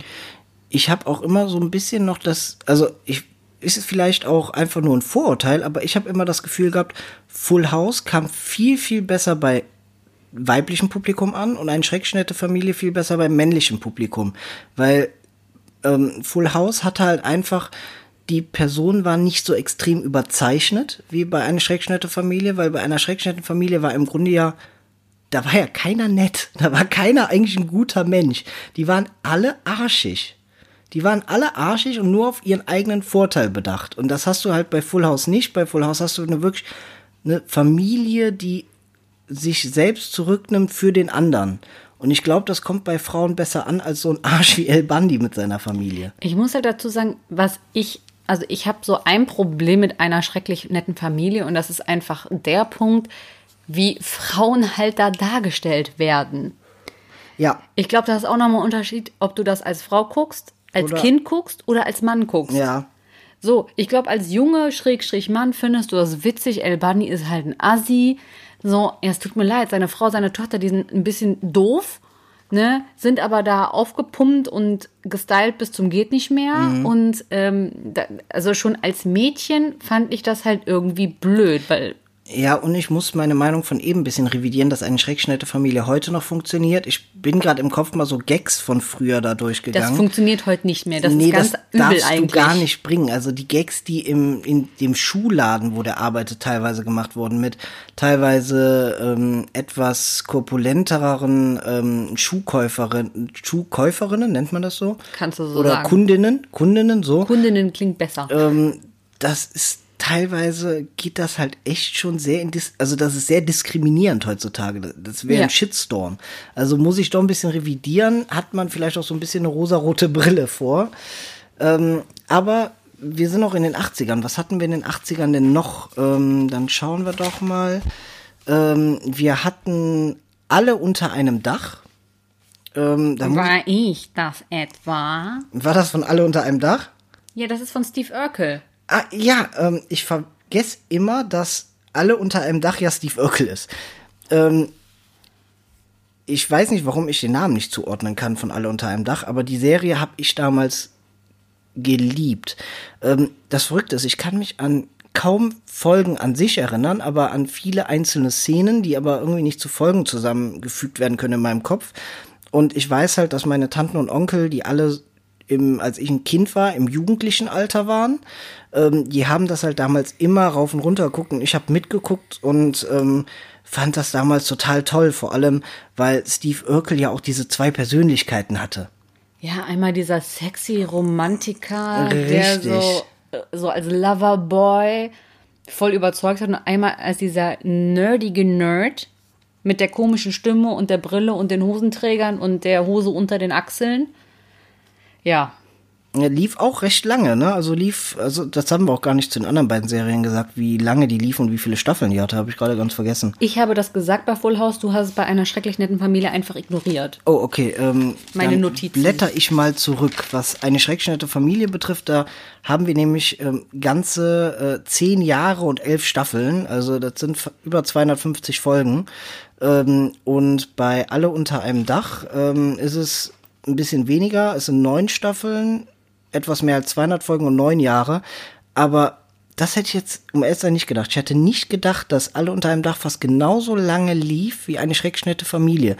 Ich habe auch immer so ein bisschen noch das, also ich ist es vielleicht auch einfach nur ein Vorurteil, aber ich habe immer das Gefühl gehabt, Full House kam viel, viel besser bei weiblichen Publikum an und eine schreckschnette Familie viel besser beim männlichen Publikum. Weil ähm, Full House hatte halt einfach, die Person war nicht so extrem überzeichnet wie bei einer schreckschnette Familie, weil bei einer schreckschnetten Familie war im Grunde ja, da war ja keiner nett, da war keiner eigentlich ein guter Mensch. Die waren alle arschig. Die waren alle arschig und nur auf ihren eigenen Vorteil bedacht. Und das hast du halt bei Full House nicht. Bei Full House hast du eine wirklich eine Familie, die sich selbst zurücknimmt für den anderen. Und ich glaube, das kommt bei Frauen besser an als so ein Arsch wie El Bandi mit seiner Familie. Ich muss halt dazu sagen, was ich, also ich habe so ein Problem mit einer schrecklich netten Familie und das ist einfach der Punkt, wie Frauen halt da dargestellt werden. Ja. Ich glaube, das ist auch nochmal ein Unterschied, ob du das als Frau guckst, als oder Kind guckst oder als Mann guckst. Ja. So, ich glaube, als Junge, Schrägstrich Mann, findest du das witzig. El Bandi ist halt ein Assi so, ja, es tut mir leid, seine Frau, seine Tochter, die sind ein bisschen doof, ne, sind aber da aufgepumpt und gestylt bis zum geht nicht mehr. Mhm. Und ähm, da, also schon als Mädchen fand ich das halt irgendwie blöd, weil ja, und ich muss meine Meinung von eben ein bisschen revidieren, dass eine schreckschnette Familie heute noch funktioniert. Ich bin gerade im Kopf mal so Gags von früher da durchgegangen. Das funktioniert heute nicht mehr. Das nee, ist ganz das übel darfst eigentlich. du gar nicht bringen. Also die Gags, die im, in dem Schuhladen, wo der arbeitet, teilweise gemacht wurden, mit teilweise ähm, etwas korpulentereren ähm, Schuhkäuferinnen, Schuhkäuferinnen, nennt man das so? Kannst du so Oder sagen. Kundinnen, Kundinnen, so. Kundinnen klingt besser. Ähm, das ist teilweise geht das halt echt schon sehr in dis also das ist sehr diskriminierend heutzutage. Das wäre ja. ein Shitstorm. Also muss ich doch ein bisschen revidieren, hat man vielleicht auch so ein bisschen eine rosarote Brille vor. Ähm, aber wir sind noch in den 80ern. Was hatten wir in den 80ern denn noch? Ähm, dann schauen wir doch mal. Ähm, wir hatten alle unter einem Dach. Ähm, War ich das etwa? war das von Alle unter einem Dach? Ja, das ist von Steve Urkel. Ah, ja, ähm, ich vergesse immer, dass Alle unter einem Dach ja Steve Urkel ist. Ähm, ich weiß nicht, warum ich den Namen nicht zuordnen kann von Alle unter einem Dach, aber die Serie habe ich damals geliebt. Ähm, das Verrückte ist, ich kann mich an kaum Folgen an sich erinnern, aber an viele einzelne Szenen, die aber irgendwie nicht zu Folgen zusammengefügt werden können in meinem Kopf. Und ich weiß halt, dass meine Tanten und Onkel, die alle im, als ich ein Kind war, im jugendlichen Alter waren, ähm, die haben das halt damals immer rauf und runter geguckt und ich habe mitgeguckt und ähm, fand das damals total toll, vor allem, weil Steve Urkel ja auch diese zwei Persönlichkeiten hatte. Ja, einmal dieser sexy Romantiker, der Richtig. so, äh, so als Loverboy voll überzeugt hat und einmal als dieser nerdige Nerd mit der komischen Stimme und der Brille und den Hosenträgern und der Hose unter den Achseln. Ja, lief auch recht lange, ne? Also lief, also das haben wir auch gar nicht zu den anderen beiden Serien gesagt, wie lange die lief und wie viele Staffeln die hatte, habe ich gerade ganz vergessen. ich habe das gesagt bei Full House, du hast es bei einer schrecklich netten Familie einfach ignoriert. Oh, okay. Ähm, Meine Notizen. Blätter ich mal zurück. Was eine schreckschnette Familie betrifft, da haben wir nämlich ähm, ganze äh, zehn Jahre und elf Staffeln. Also das sind über 250 Folgen. Ähm, und bei Alle unter einem Dach ähm, ist es ein bisschen weniger. Es sind neun Staffeln, etwas mehr als 200 Folgen und neun Jahre. Aber das hätte ich jetzt um ehrlich sein nicht gedacht. Ich hätte nicht gedacht, dass alle unter einem Dach fast genauso lange lief wie eine schrecklich nette Familie.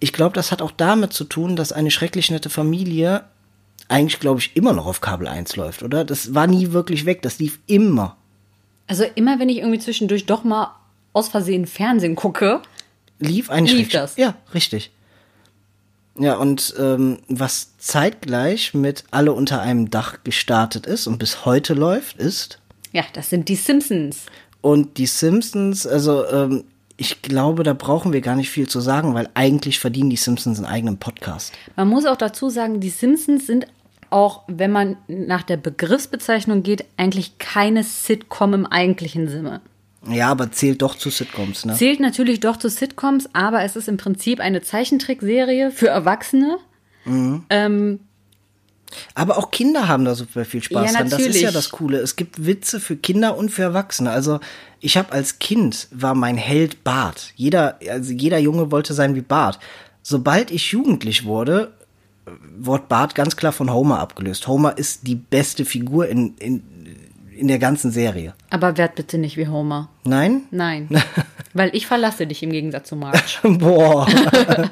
Ich glaube, das hat auch damit zu tun, dass eine schrecklich nette Familie eigentlich, glaube ich, immer noch auf Kabel 1 läuft, oder? Das war nie wirklich weg. Das lief immer. Also immer wenn ich irgendwie zwischendurch doch mal aus Versehen Fernsehen gucke, Lief eine Lief das? Ja, richtig. Ja, und ähm, was zeitgleich mit Alle unter einem Dach gestartet ist und bis heute läuft, ist ja, das sind die Simpsons. Und die Simpsons, also ähm, ich glaube, da brauchen wir gar nicht viel zu sagen, weil eigentlich verdienen die Simpsons einen eigenen Podcast. Man muss auch dazu sagen, die Simpsons sind auch, wenn man nach der Begriffsbezeichnung geht, eigentlich keine Sitcom im eigentlichen Sinne. Ja, aber zählt doch zu Sitcoms, ne? Zählt natürlich doch zu Sitcoms, aber es ist im Prinzip eine Zeichentrickserie für Erwachsene. Ähm, Aber auch Kinder haben da super viel Spaß Ja, dran. Das ist ja das Coole. Es gibt Witze für Kinder und für Erwachsene. Also ich habe als Kind war mein Held Bart. Jeder, also jeder Junge wollte sein wie Bart. Sobald ich jugendlich wurde, wurde Bart ganz klar von Homer abgelöst. Homer ist die beste Figur in, in, in der ganzen Serie. aber werd bitte nicht wie Homer. Nein? Nein. Weil ich verlasse dich im Gegensatz zu Marge. Boah.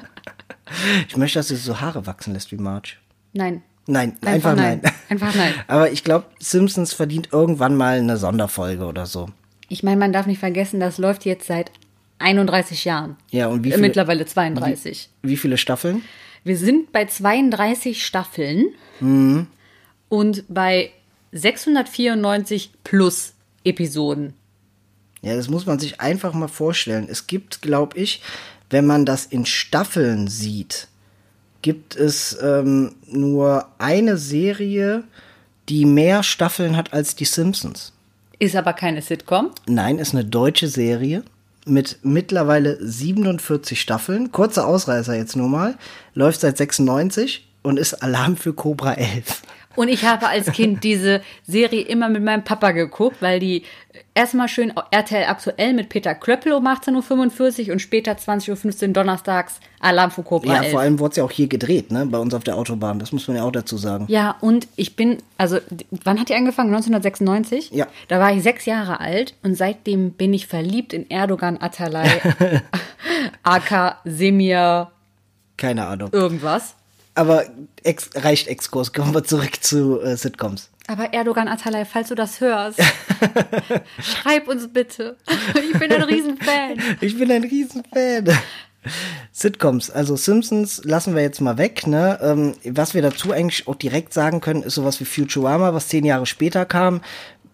ich möchte, dass du so Haare wachsen lässt wie Marge. Nein. Nein, einfach, Einfach nein. nein. Einfach nein. Aber ich glaube, Simpsons verdient irgendwann mal eine Sonderfolge oder so. Ich meine, man darf nicht vergessen, das läuft jetzt seit 31 Jahren. Ja, und wie Äh, viele, Mittlerweile 32. wie viele Staffeln? Wir sind bei 32 Staffeln Mhm. und bei 694 plus Episoden. Ja, das muss man sich einfach mal vorstellen. Es gibt, glaube ich, wenn man das in Staffeln sieht, gibt es ähm, nur eine Serie, die mehr Staffeln hat als die Simpsons. Ist aber keine Sitcom. Nein, ist eine deutsche Serie mit mittlerweile 47 Staffeln. Kurzer Ausreißer jetzt nur mal. Läuft seit 96 und ist Alarm für Cobra 11. Und ich habe als Kind diese Serie immer mit meinem Papa geguckt, weil die erstmal schön RTL aktuell mit Peter Klöppel um 18.45 Uhr und später 20.15 Uhr donnerstags Alarm für Cobra Ja, 11. vor allem wurde es ja auch hier gedreht, ne? Bei uns auf der Autobahn. Das muss man ja auch dazu sagen. Ja, und ich bin, also, wann hat die angefangen? 1996? Ja. Da war ich sechs Jahre alt und seitdem bin ich verliebt in Erdogan Atalay, Aka Semir, Keine Ahnung. irgendwas. Aber ex reicht Exkurs. Kommen wir zurück zu äh, Sitcoms. Aber Erdogan Atalay, falls du das hörst, schreib uns bitte. Ich bin ein Riesenfan. Ich bin ein Riesenfan. Sitcoms, also Simpsons lassen wir jetzt mal weg, ne? Ähm, was wir dazu eigentlich auch direkt sagen können, ist sowas wie Futurama, was zehn Jahre später kam.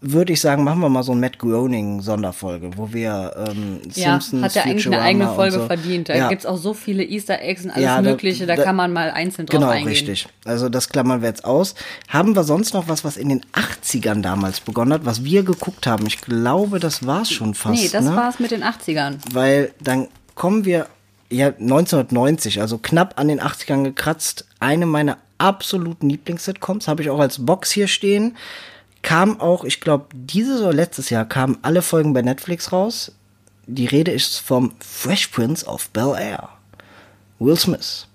Würde ich sagen, machen wir mal so ein Matt Groening Sonderfolge, wo wir ähm, Ja, Simpsons, hat ja eigentlich eine eigene Folge so. verdient. Da ja. gibt's auch so viele Easter Eggs und alles Ja, Mögliche, da, da- kann man mal einzeln drauf Genau, eingehen. richtig. Also das klammern wir jetzt aus. Haben wir sonst noch was, was in den 80ern damals begonnen hat, was wir geguckt haben? Ich glaube, das war's schon fast. Nee, das ne? war's mit den 80ern. Weil dann kommen wir ja, 1990, also knapp an den 80ern gekratzt, eine meiner absoluten Lieblings-Sitcoms, habe ich auch als Box hier stehen. Kam auch, ich glaube, dieses oder letztes Jahr kamen alle Folgen bei Netflix raus. Die Rede ist vom Fresh Prince of Bel Air. Will Smith.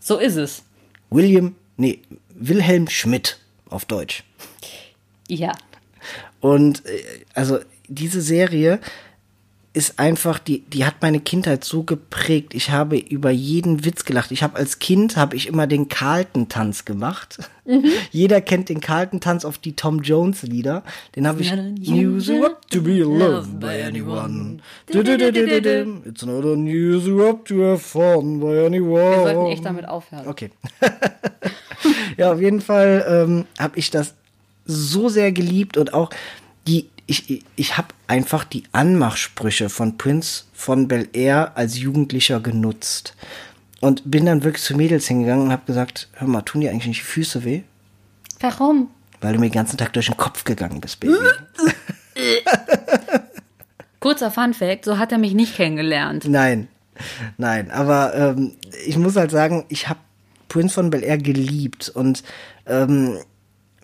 So ist es. William, nee, Wilhelm Schmidt auf Deutsch. Ja. Und äh, also diese Serie ist einfach, die, die hat meine Kindheit so geprägt. Ich habe über jeden Witz gelacht. Ich habe als Kind, habe ich immer den Carlton-Tanz gemacht. Mhm. Jeder kennt den Carlton-Tanz auf die Tom Jones-Lieder. Den habe ich, up to be loved by anyone. It's not unusual up to have fun by anyone. Wir sollten echt damit aufhören. Okay. ja, auf jeden Fall ähm, habe ich das so sehr geliebt und auch die, ich, ich habe einfach die Anmachsprüche von Prince von Bel Air als Jugendlicher genutzt. Und bin dann wirklich zu Mädels hingegangen und habe gesagt, hör mal, tun dir eigentlich nicht die Füße weh? Warum? Weil du mir den ganzen Tag durch den Kopf gegangen bist, Baby. Kurzer Fun Fact, so hat er mich nicht kennengelernt. Nein, nein, aber ähm, ich muss halt sagen, ich habe Prince von Bel Air geliebt und ähm,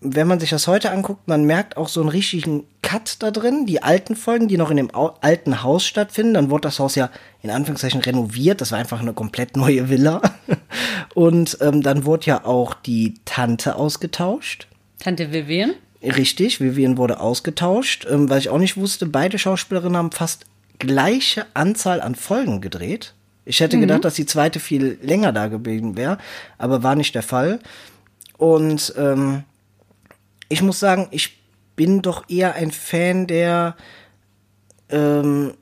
wenn man sich das heute anguckt, man merkt auch so einen richtigen Cut da drin. Die alten Folgen, die noch in dem alten Haus stattfinden, dann wurde das Haus ja in Anführungszeichen renoviert. Das war einfach eine komplett neue Villa. Und ähm, dann wurde ja auch die Tante ausgetauscht. Tante Vivian? Richtig, Vivian wurde ausgetauscht. Ähm, weil ich auch nicht wusste, beide Schauspielerinnen haben fast gleiche Anzahl an Folgen gedreht. Ich hätte mhm. gedacht, dass die zweite viel länger da geblieben wäre, aber war nicht der Fall. Und ähm, ich muss sagen, ich bin doch eher ein Fan der, ähm,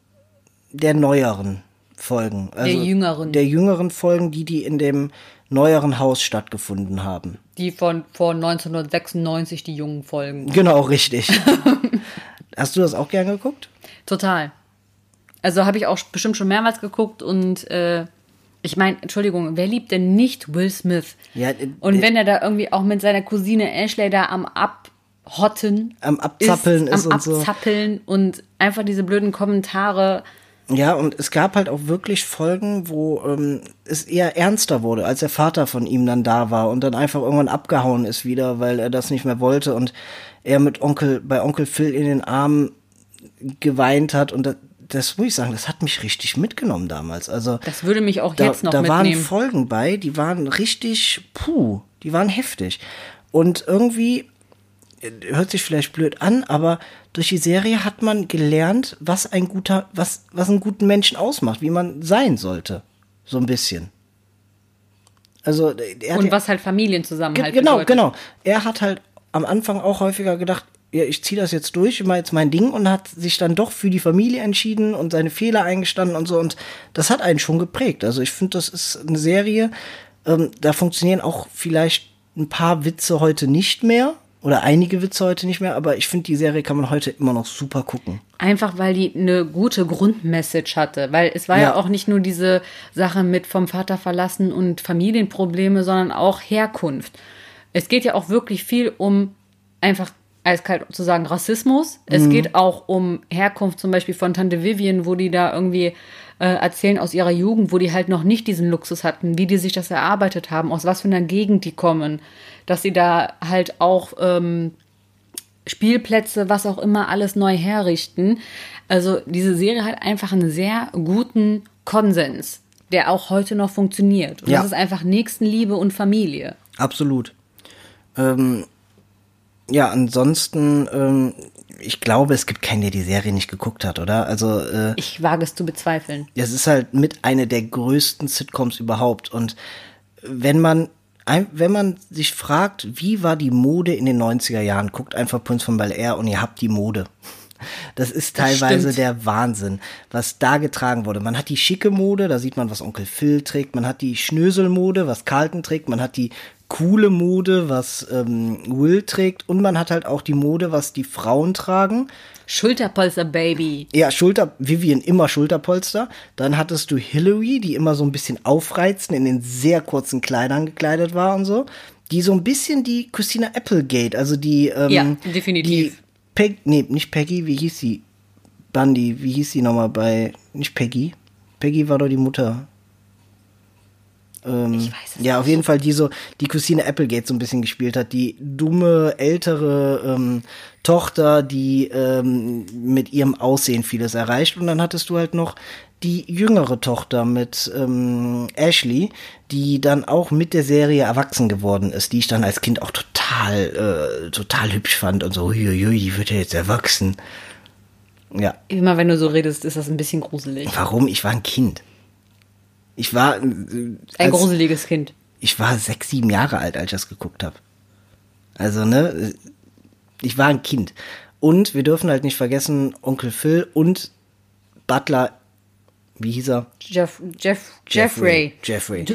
der neueren Folgen. Also der jüngeren. Der jüngeren Folgen, die, die in dem neueren Haus stattgefunden haben. Die von vor 1996, die jungen Folgen. Genau, richtig. Hast du das auch gern geguckt? Total. Also habe ich auch bestimmt schon mehrmals geguckt und äh, ich meine, Entschuldigung, wer liebt denn nicht Will Smith? Ja, äh, und wenn er da irgendwie auch mit seiner Cousine Ashley da am Abhotten, am Abzappeln ist, ist am und Abzappeln so. und einfach diese blöden Kommentare. Ja, und es gab halt auch wirklich Folgen, wo ähm, es eher ernster wurde, als der Vater von ihm dann da war und dann einfach irgendwann abgehauen ist wieder, weil er das nicht mehr wollte und er mit Onkel, bei Onkel Phil in den Armen geweint hat und das muss ich sagen, das hat mich richtig mitgenommen damals. Also das würde mich auch da, jetzt noch da mitnehmen. Da waren Folgen bei, die waren richtig, puh, die waren heftig. Und irgendwie hört sich vielleicht blöd an, aber durch die Serie hat man gelernt, was ein guter, was was einen guten Menschen ausmacht, wie man sein sollte, so ein bisschen. Also er und was halt Familienzusammenhalt Genau, bedeutet. genau. Er hat halt am Anfang auch häufiger gedacht, ja, ich ziehe das jetzt durch, mache jetzt mein Ding und hat sich dann doch für die Familie entschieden und seine Fehler eingestanden und so. Und das hat einen schon geprägt. Also ich finde, das ist eine Serie, ähm, da funktionieren auch vielleicht ein paar Witze heute nicht mehr oder einige Witze heute nicht mehr, aber ich finde, die Serie kann man heute immer noch super gucken. Einfach weil die eine gute Grundmessage hatte, weil es war ja. ja auch nicht nur diese Sache mit vom Vater verlassen und Familienprobleme, sondern auch Herkunft. Es geht ja auch wirklich viel um einfach eiskalt zu sagen Rassismus. Mhm. Es geht auch um Herkunft zum Beispiel von Tante Vivian, wo die da irgendwie äh, erzählen aus ihrer Jugend, wo die halt noch nicht diesen Luxus hatten, wie die sich das erarbeitet haben, aus was für einer Gegend die kommen, dass sie da halt auch ähm, Spielplätze, was auch immer, alles neu herrichten. Also diese Serie hat einfach einen sehr guten Konsens, der auch heute noch funktioniert. Und ja. das ist einfach Nächstenliebe und Familie. Absolut. Ähm, ja, ansonsten, ähm, ich glaube, es gibt keinen, der die Serie nicht geguckt hat, oder? Also äh, ich wage es zu bezweifeln. Es ist halt mit einer der größten Sitcoms überhaupt. Und wenn man wenn man sich fragt, wie war die Mode in den 90er Jahren, guckt einfach Prince von Bel Air und ihr habt die Mode. Das ist teilweise das der Wahnsinn, was da getragen wurde. Man hat die schicke Mode, da sieht man, was Onkel Phil trägt. Man hat die Schnöselmode, was Carlton trägt. Man hat die coole Mode, was ähm, Will trägt. Und man hat halt auch die Mode, was die Frauen tragen. Schulterpolster, Baby. Ja, Schulter, Vivian immer Schulterpolster. Dann hattest du Hillary, die immer so ein bisschen aufreizend in den sehr kurzen Kleidern gekleidet war und so. Die so ein bisschen die Christina Applegate, also die, ähm, ja, definitiv. Die Peg, nee, nicht Peggy, wie hieß sie? Bundy, wie hieß sie nochmal bei, nicht Peggy? Peggy war doch die Mutter. Ähm, Ich weiß es ja, auf jeden Fall die so, die Christine Applegate so ein bisschen gespielt hat, die dumme, ältere ähm, Tochter, die ähm, mit ihrem Aussehen vieles erreicht. Und dann hattest du halt noch die jüngere Tochter mit ähm, Ashley, die dann auch mit der Serie erwachsen geworden ist, die ich dann als Kind auch total, äh, total hübsch fand und so, huiuiui, die wird ja jetzt erwachsen. Ja. Immer wenn du so redest, ist das ein bisschen gruselig. Warum? Ich war ein Kind. Ich war äh, Ein gruseliges Kind. ich war sechs, sieben Jahre alt, als ich das geguckt habe. Also, ne, ich war ein Kind. Und wir dürfen halt nicht vergessen, Onkel Phil und Butler, wie hieß er? Jeff, Jeff, Jeffrey. Jeffrey.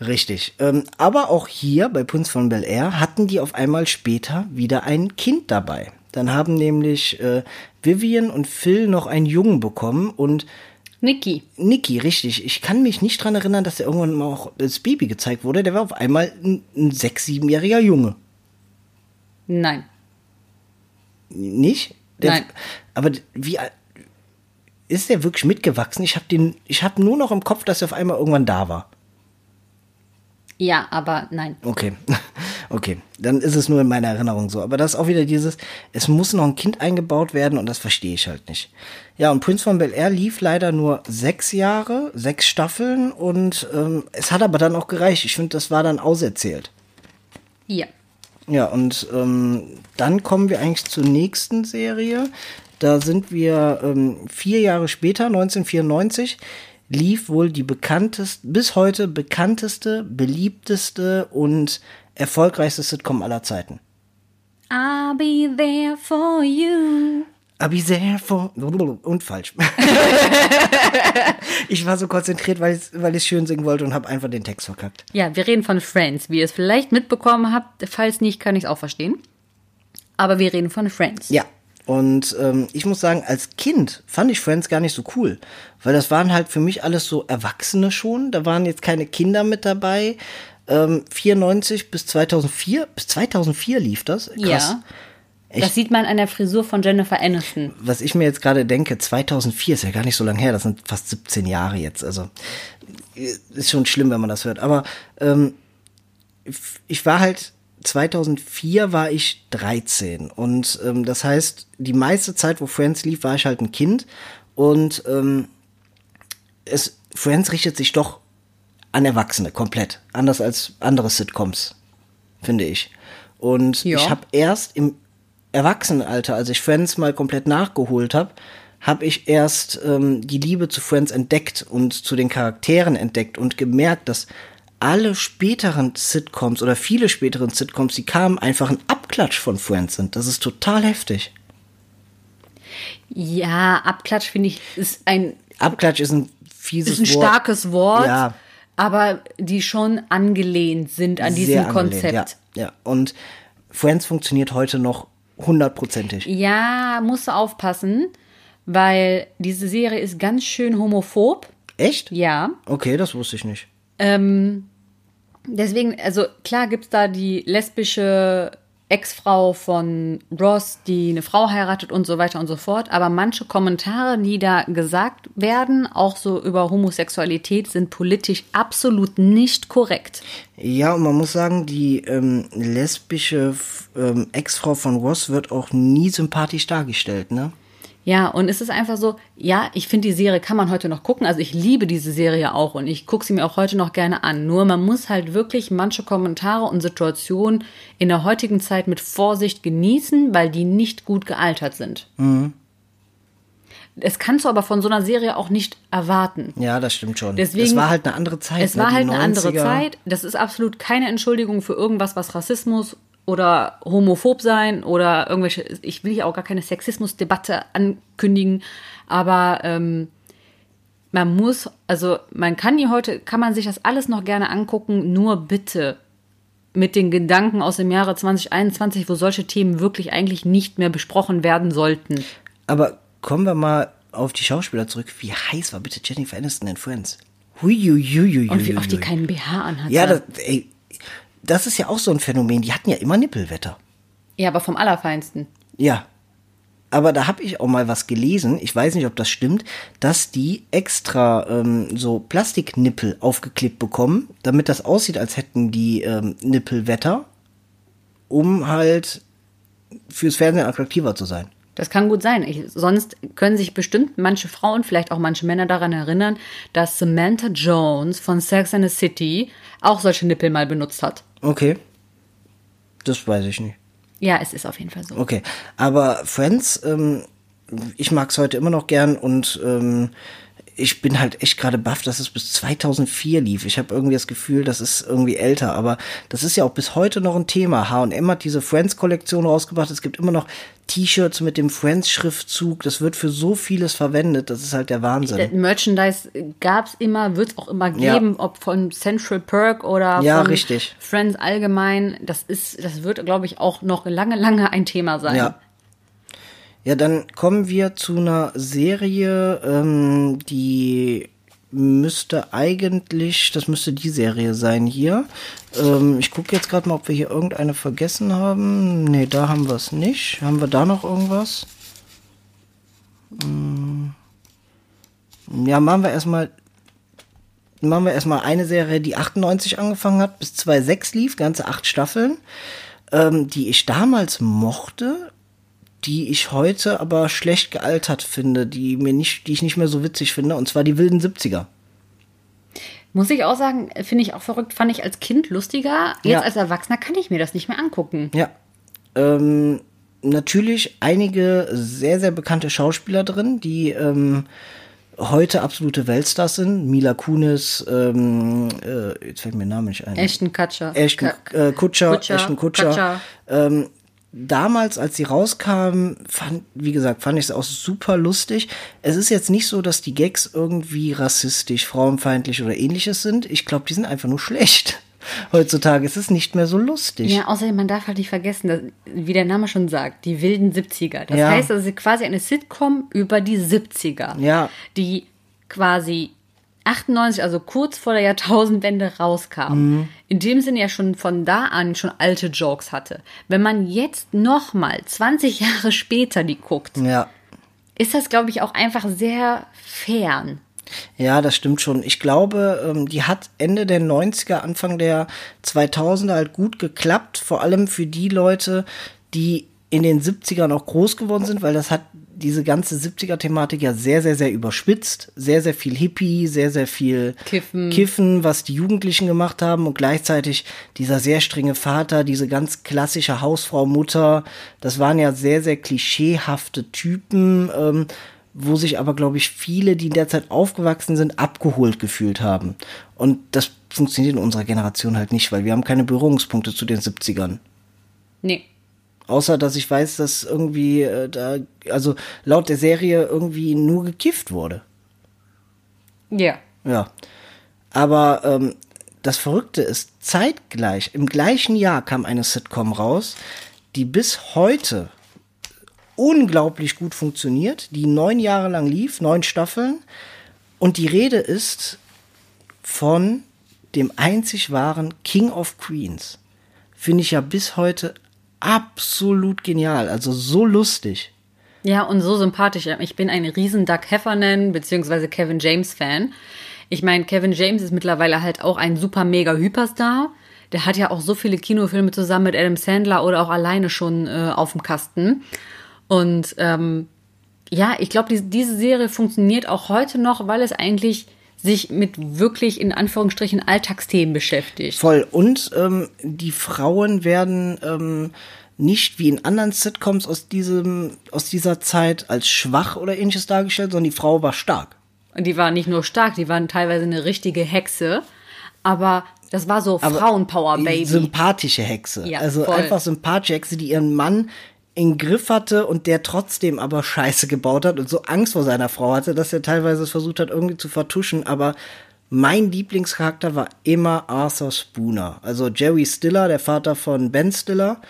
Richtig. Ähm, aber auch hier bei Prince von Bel Air hatten die auf einmal später wieder ein Kind dabei. Dann haben nämlich äh, Vivian und Phil noch einen Jungen bekommen und Nikki. Niki, richtig. Ich kann mich nicht dran erinnern, dass er irgendwann mal auch als Baby gezeigt wurde. Der war auf einmal ein, sechs-, siebenjähriger Junge. Nein. Nicht? Der, Nein. Aber wie ist der wirklich mitgewachsen? Ich habe den, ich habe nur noch im Kopf, dass er auf einmal irgendwann da war. Ja, aber nein. Okay, okay, dann ist es nur in meiner Erinnerung so. Aber das ist auch wieder dieses, es muss noch ein Kind eingebaut werden und das verstehe ich halt nicht. Ja, und Prince von Bel Air lief leider nur sechs Jahre, sechs Staffeln und ähm, es hat aber dann auch gereicht. Ich finde, das war dann auserzählt. Ja. Ja, und ähm, dann kommen wir eigentlich zur nächsten Serie. Da sind wir ähm, vier Jahre später, 1994, lief wohl die bekannteste, bis heute bekannteste, beliebteste und erfolgreichste Sitcom aller Zeiten. I'll be there for you. Aber sehr vor und falsch. ich war so konzentriert, weil ich weil ich schön singen wollte und habe einfach den Text verkackt. Ja, wir reden von Friends. Wie ihr es vielleicht mitbekommen habt, falls nicht, kann ich es auch verstehen. Aber wir reden von Friends. Ja. Und ähm, ich muss sagen, als Kind fand ich Friends gar nicht so cool, weil das waren halt für mich alles so Erwachsene schon. Da waren jetzt keine Kinder mit dabei. Ähm, 94 bis 2004, bis 2004 lief das. Krass. Ja. Das sieht man an der Frisur von Jennifer Aniston. Was ich mir jetzt gerade denke, 2004 ist ja gar nicht so lange her, das sind fast 17 Jahre jetzt. Also ist schon schlimm, wenn man das hört. Aber ähm, ich war halt 2004 war ich 13 und ähm, das heißt, die meiste Zeit, wo Friends lief, war ich halt ein Kind und ähm, es Friends richtet sich doch an Erwachsene komplett, anders als andere Sitcoms, finde ich. Und Ja. ich habe erst im Erwachsenenalter, als ich Friends mal komplett nachgeholt habe, habe ich erst ähm, die Liebe zu Friends entdeckt und zu den Charakteren entdeckt und gemerkt, dass alle späteren Sitcoms oder viele späteren Sitcoms, die kamen, einfach ein Abklatsch von Friends sind. Das ist total heftig. Ja, Abklatsch finde ich ist ein, Abklatsch ist ein fieses ist ein Wort. starkes Wort, Ja. aber die schon angelehnt sind an Sehr diesem angelehnt, Konzept. Ja, ja. Und Friends funktioniert heute noch hundertprozentig. Ja, musst du aufpassen, weil diese Serie ist ganz schön homophob. Echt? Ja. Okay, das wusste ich nicht. Ähm, deswegen, also klar gibt's da die lesbische Ex-Frau von Ross, die eine Frau heiratet und so weiter und so fort. Aber manche Kommentare, die da gesagt werden, auch so über Homosexualität, sind politisch absolut nicht korrekt. Ja, und man muss sagen, die ähm, lesbische ähm, Ex-Frau von Ross wird auch nie sympathisch dargestellt, ne? Ja, und es ist einfach so, ja, ich finde die Serie kann man heute noch gucken. Also ich liebe diese Serie auch und ich gucke sie mir auch heute noch gerne an. Nur man muss halt wirklich manche Kommentare und Situationen in der heutigen Zeit mit Vorsicht genießen, weil die nicht gut gealtert sind. Das kannst du aber von so einer Serie auch nicht erwarten. Ja, das stimmt schon. Deswegen- es war halt eine andere Zeit. Es ne? war halt eine andere 90er. Zeit. Das ist absolut keine Entschuldigung für irgendwas, was Rassismus oder homophob sein oder irgendwelche. Ich will hier auch gar keine Sexismusdebatte ankündigen, aber ähm, man muss, also man kann hier heute, kann man sich das alles noch gerne angucken, nur bitte mit den Gedanken aus dem Jahre 2021, wo solche Themen wirklich eigentlich nicht mehr besprochen werden sollten. Aber kommen wir mal auf die Schauspieler zurück. Wie heiß war bitte Jennifer Aniston in Friends? Huiuiuiui. Und wie oft die keinen BH anhat. Ja, das, ey, das ist ja auch so ein Phänomen. Die hatten ja immer Nippelwetter. ja, aber vom Allerfeinsten. Ja. Aber da habe ich auch mal was gelesen, ich weiß nicht, ob das stimmt, dass die extra ähm, so Plastiknippel aufgeklebt bekommen, damit das aussieht, als hätten die ähm, Nippel Wetter, um halt fürs Fernsehen attraktiver zu sein. Das kann gut sein. Ich, sonst können sich bestimmt manche Frauen, vielleicht auch manche Männer daran erinnern, dass Samantha Jones von Sex and the City auch solche Nippel mal benutzt hat. Okay. Das weiß ich nicht. Ja, es ist auf jeden Fall so. Okay. Aber Friends, ähm, ich mag es heute immer noch gern und ähm, ich bin halt echt gerade baff, dass es bis 2004 lief. Ich habe irgendwie das Gefühl, das ist irgendwie älter, aber das ist ja auch bis heute noch ein Thema. H&M hat diese Friends-Kollektion rausgebracht. Es gibt immer noch T-Shirts mit dem Friends-Schriftzug. Das wird für so vieles verwendet. Das ist halt der Wahnsinn. Merchandise gab's immer, wird's auch immer geben, Ja. ob von Central Perk oder Ja, von richtig. Friends allgemein. Das ist, das wird, glaube ich, auch noch lange, lange ein Thema sein. Ja. Ja, dann kommen wir zu einer Serie, ähm, die müsste eigentlich, das müsste die Serie sein hier. Ähm, ich gucke jetzt gerade mal, ob wir hier irgendeine vergessen haben. Nee, da haben wir es nicht. Haben wir da noch irgendwas? Hm. Ja, machen wir erstmal machen wir erstmal eine Serie, die 98 angefangen hat, bis 2006 lief, ganze acht Staffeln, ähm, die ich damals mochte, die ich heute aber schlecht gealtert finde, die mir nicht, die ich nicht mehr so witzig finde, und zwar die wilden 70er. Muss ich auch sagen, finde ich auch verrückt, fand ich als Kind lustiger. Jetzt Ja. als Erwachsener kann ich mir das nicht mehr angucken. Ja. Ähm, natürlich einige sehr, sehr bekannte Schauspieler drin, die ähm, heute absolute Weltstars sind. Mila Kunis, ähm, äh, jetzt fällt mir der Name nicht ein. Ashton Kutcher. Ashton Ka- äh, Kutscher, Kutscher, Ashton Kutscher. Kutscher. Ähm, damals, als sie rauskamen, fand, wie gesagt, fand ich es auch super lustig. Es ist jetzt nicht so, dass die Gags irgendwie rassistisch, frauenfeindlich oder ähnliches sind. Ich glaube, die sind einfach nur schlecht. Heutzutage ist es nicht mehr so lustig. Ja, außerdem, man darf halt nicht vergessen, dass, wie der Name schon sagt, die wilden 70er. Das Ja. heißt, das ist quasi eine Sitcom über die 70er. Ja. Die quasi 98, also kurz vor der Jahrtausendwende rauskam. Mhm. In dem Sinne ja schon von da an schon alte Jokes hatte. Wenn man jetzt nochmal 20 Jahre später die guckt, Ja. ist das, glaube ich, auch einfach sehr fern. Ja, das stimmt schon. Ich glaube, ähm, die hat Ende der 90er, Anfang der 2000er halt gut geklappt. Vor allem für die Leute, die in den 70ern auch groß geworden sind, weil das hat diese ganze 70er-Thematik ja sehr, sehr, sehr überspitzt. Sehr, sehr viel Hippie, sehr, sehr viel Kiffen. Kiffen, was die Jugendlichen gemacht haben und gleichzeitig dieser sehr strenge Vater, diese ganz klassische Hausfrau, Mutter. Das waren ja sehr, sehr klischeehafte Typen, ähm, wo sich aber, glaube ich, viele, die in der Zeit aufgewachsen sind, abgeholt gefühlt haben. Und das funktioniert in unserer Generation halt nicht, weil wir haben keine Berührungspunkte zu den 70ern. Nee. Außer, dass ich weiß, dass irgendwie äh, da, also laut der Serie irgendwie nur gekifft wurde. Ja. Ja. Aber ähm, das Verrückte ist, zeitgleich, im gleichen Jahr kam eine Sitcom raus, die bis heute unglaublich gut funktioniert, die neun Jahre lang lief, neun Staffeln. Und die Rede ist von dem einzig wahren King of Queens. Finde ich ja bis heute absolut genial, also so lustig. Ja, und so sympathisch. Ich bin ein riesen Doug Heffernan bzw. Kevin James Fan. Ich meine, Kevin James ist mittlerweile halt auch ein super mega Hyperstar. Der hat ja auch so viele Kinofilme zusammen mit Adam Sandler oder auch alleine schon äh, auf dem Kasten. Und ähm, ja, ich glaube, die, diese Serie funktioniert auch heute noch, weil es eigentlich sich mit wirklich in Anführungsstrichen Alltagsthemen beschäftigt. Voll. Und ähm, die Frauen werden ähm, nicht wie in anderen Sitcoms aus diesem aus dieser Zeit als schwach oder ähnliches dargestellt, sondern die Frau war stark. Und die waren nicht nur stark, die waren teilweise eine richtige Hexe. Aber das war so Frauenpower-Baby. Sympathische Hexe. Ja, also voll. einfach sympathische Hexe, die ihren Mann in Griff hatte und der trotzdem aber Scheiße gebaut hat und so Angst vor seiner Frau hatte, dass er teilweise versucht hat, irgendwie zu vertuschen. Aber mein Lieblingscharakter war immer Arthur Spooner. Also Jerry Stiller, der Vater von Ben Stiller.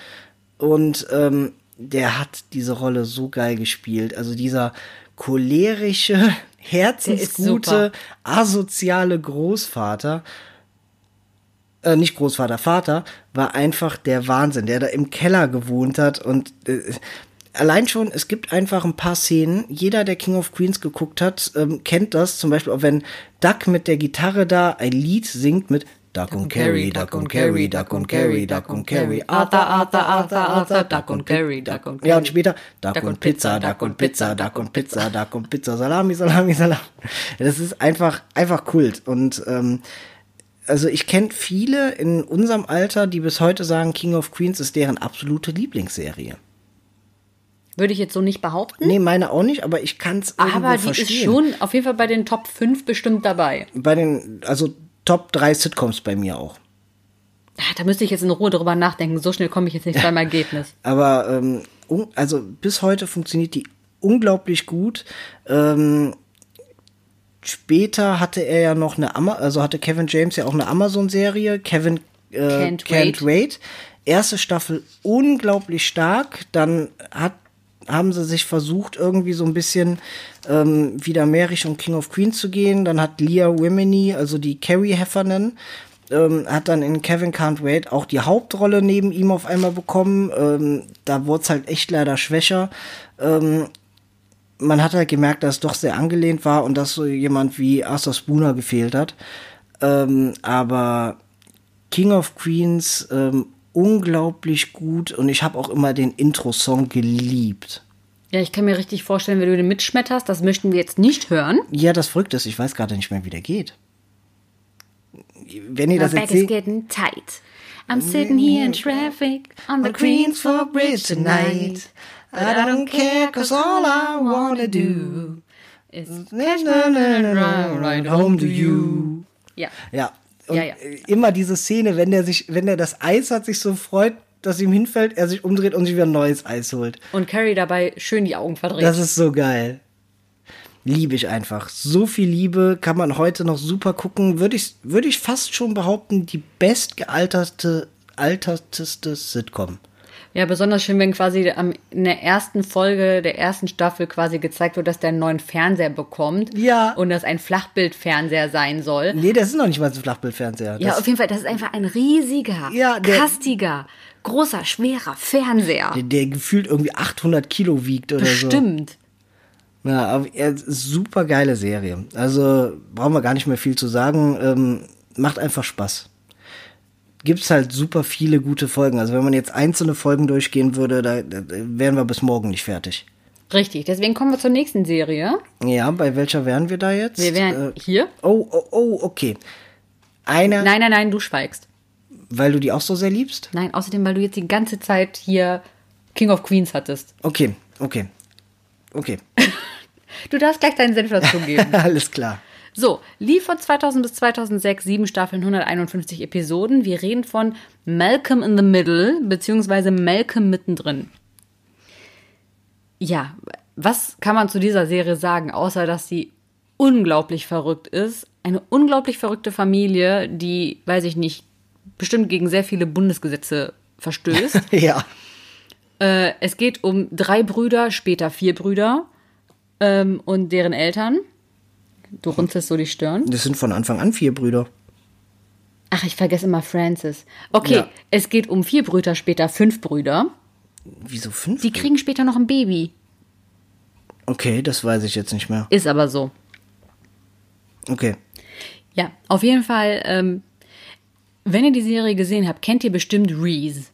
Und ähm, der hat diese Rolle so geil gespielt. Also dieser cholerische, herzensgute, asoziale Großvater äh, nicht Großvater, Vater, war einfach der Wahnsinn, der da im Keller gewohnt hat und äh, allein schon, es gibt einfach ein paar Szenen. Jeder, der King of Queens geguckt hat, ähm, kennt das. Zum Beispiel, auch wenn Duck mit der Gitarre da ein Lied singt mit Duck und Carry, Duck und Carry, Duck und Carry, Duck und Carry, Arthur, Arthur, Arthur, Arthur, Duck und Carry, Duck und Ja, und später Duck und Pizza, Duck und Pizza, Duck und Pizza, Duck und Pizza, Salami, Salami, Salami. Das ist einfach, einfach Kult. Und ähm, also ich kenne viele in unserem Alter, die bis heute sagen, King of Queens ist deren absolute Lieblingsserie. Würde ich jetzt so nicht behaupten. Nee, meine auch nicht, aber ich kann es Aber die verstehen. ist schon auf jeden Fall bei den Top 5 bestimmt dabei. Bei den, also Top 3 Sitcoms bei mir auch. Ah, Da müsste ich jetzt in Ruhe drüber nachdenken. So schnell komme ich jetzt nicht beim Ergebnis. Aber ähm, also bis heute funktioniert die unglaublich gut. Ähm, später hatte er ja noch eine Ama also hatte Kevin James ja auch eine Amazon-Serie, Kevin äh, Can't Can't, Wait. Erste Staffel unglaublich stark. Dann hat haben sie sich versucht, irgendwie so ein bisschen ähm, wieder mehr Richtung King of Queens zu gehen. Dann hat Leah Wimini, also die Carrie Heffernan, ähm, hat dann in Kevin Can't Wait auch die Hauptrolle neben ihm auf einmal bekommen. Ähm, da wurde es halt echt leider schwächer. Ähm, man hat halt gemerkt, dass es doch sehr angelehnt war und dass so jemand wie Arthur Spooner gefehlt hat. Ähm, aber King of Queens ähm, unglaublich gut und ich habe auch immer den Intro-Song geliebt. Ja, ich kann mir richtig vorstellen, wenn du den mitschmetterst, das möchten wir jetzt nicht hören. Ja, das verrückt ist, ich weiß gerade nicht mehr, wie der geht. Wenn ihr My das jetzt is seht, getting tight. I'm sitting here in traffic on the Queensboro Bridge tonight. I don't care, cause all I wanna do is is ride home to you. Ja. Ja. Und Ja, ja. immer diese Szene, wenn der sich, wenn der das Eis hat, sich so freut, dass ihm hinfällt, er sich umdreht und sich wieder ein neues Eis holt. Und Carrie dabei schön die Augen verdreht. Das ist so geil. Liebe ich einfach. So viel Liebe kann man heute noch super gucken. Würde ich, würde ich fast schon behaupten, die bestgealterte, alterteste Sitcom. Ja, besonders schön, wenn quasi am- in der ersten Folge der ersten Staffel quasi gezeigt wird, dass der einen neuen Fernseher bekommt. Ja. Und das ein Flachbildfernseher sein soll. Nee, das ist noch nicht mal so ein Flachbildfernseher. Ja, auf jeden Fall, das ist einfach ein riesiger, Ja, der- kastiger, großer, schwerer Fernseher. der, der gefühlt irgendwie 800 Kilo wiegt oder so. Bestimmt. Ja, aber ja, super geile Serie. Also brauchen wir gar nicht mehr viel zu sagen. Ähm, macht einfach Spaß. Gibt's halt super viele gute Folgen. Also wenn man jetzt einzelne Folgen durchgehen würde, da, da wären wir bis morgen nicht fertig. Richtig, deswegen kommen wir zur nächsten Serie. Ja, bei welcher wären wir da jetzt? Wir wären Äh, hier. oh, oh, oh, okay. Eine, Nein, nein, nein, du schweigst. weil du die auch so sehr liebst? Nein, außerdem, weil du jetzt die ganze Zeit hier King of Queens hattest. Okay, okay. Okay, Du darfst gleich deinen Senf dazu geben. alles klar. So, lief von 2000 bis 2006, sieben Staffeln, 151 Episoden. Wir reden von Malcolm in the Middle, beziehungsweise Malcolm mittendrin. Ja, was kann man zu dieser Serie sagen, außer dass sie unglaublich verrückt ist? Eine unglaublich verrückte Familie, die, weiß ich nicht, bestimmt gegen sehr viele Bundesgesetze verstößt. Ja. Äh, es geht um drei Brüder, später vier Brüder ähm, und deren Eltern. Du runzelst so die Stirn. Das sind von Anfang an vier Brüder. Ach, ich vergesse immer Francis. Okay, Ja. es geht um vier Brüder, später fünf Brüder. Wieso fünf? Die kriegen später noch ein Baby. Okay, das weiß ich jetzt nicht mehr. Ist aber so. Okay. Ja, auf jeden Fall, ähm, wenn ihr die Serie gesehen habt, kennt ihr bestimmt Reese.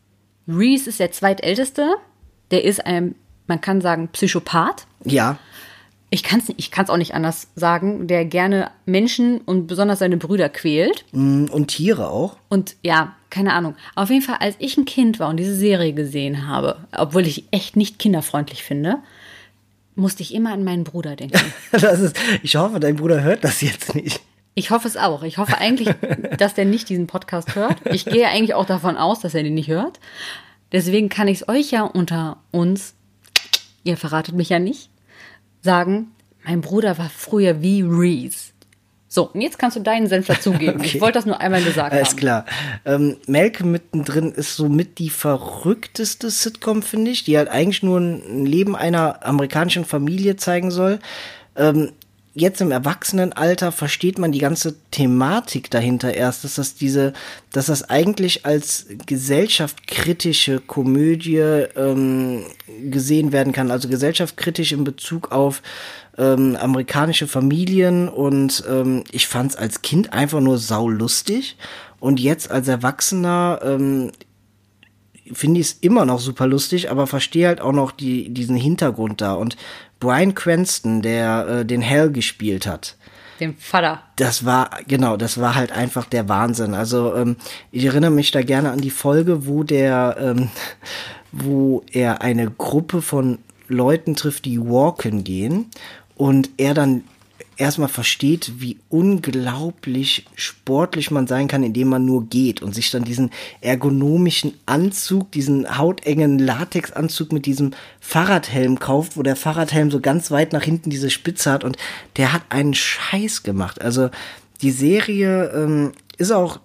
Reese ist der zweitälteste. Der ist ein, man kann sagen, Psychopath. Ja, Ich kann es ich kann's auch nicht anders sagen, der gerne Menschen und besonders seine Brüder quält. mm, und Tiere auch. Und ja, keine Ahnung. Auf jeden Fall, als ich ein Kind war und diese Serie gesehen habe, obwohl ich echt nicht kinderfreundlich finde, musste ich immer an meinen Bruder denken. Das ist, ich hoffe, dein Bruder hört das jetzt nicht. Ich hoffe es auch. Ich hoffe eigentlich, dass der nicht diesen Podcast hört. Ich gehe eigentlich auch davon aus, dass er den nicht hört. Deswegen kann ich es euch ja unter uns, ihr verratet mich ja nicht, sagen, mein Bruder war früher wie Reese. So, und jetzt kannst du deinen Senf dazugeben. Ich Okay. wollte das nur einmal gesagt Alles haben. klar. Ähm, Malcolm mittendrin ist somit die verrückteste Sitcom, finde ich, die halt eigentlich nur ein Leben einer amerikanischen Familie zeigen soll. Ähm, jetzt im Erwachsenenalter versteht man die ganze Thematik dahinter erst, dass das diese, dass das eigentlich als gesellschaftskritische Komödie ähm, gesehen werden kann, also gesellschaftskritisch in Bezug auf ähm, amerikanische Familien und ähm, ich fand es als Kind einfach nur saulustig und jetzt als Erwachsener ähm, finde ich es immer noch super lustig, aber verstehe halt auch noch die, diesen Hintergrund da. Und Brian Cranston, der äh, den Hell gespielt hat. Den Vater. Das war, genau, das war halt einfach der Wahnsinn. Also ähm, ich erinnere mich da gerne an die Folge, wo der, ähm, wo er eine Gruppe von Leuten trifft, die walken gehen und er dann erstmal versteht, wie unglaublich sportlich man sein kann, indem man nur geht und sich dann diesen ergonomischen Anzug, diesen hautengen Latexanzug mit diesem Fahrradhelm kauft, wo der Fahrradhelm so ganz weit nach hinten diese Spitze hat und der hat einen Scheiß gemacht. Also die Serie ähm, ist auch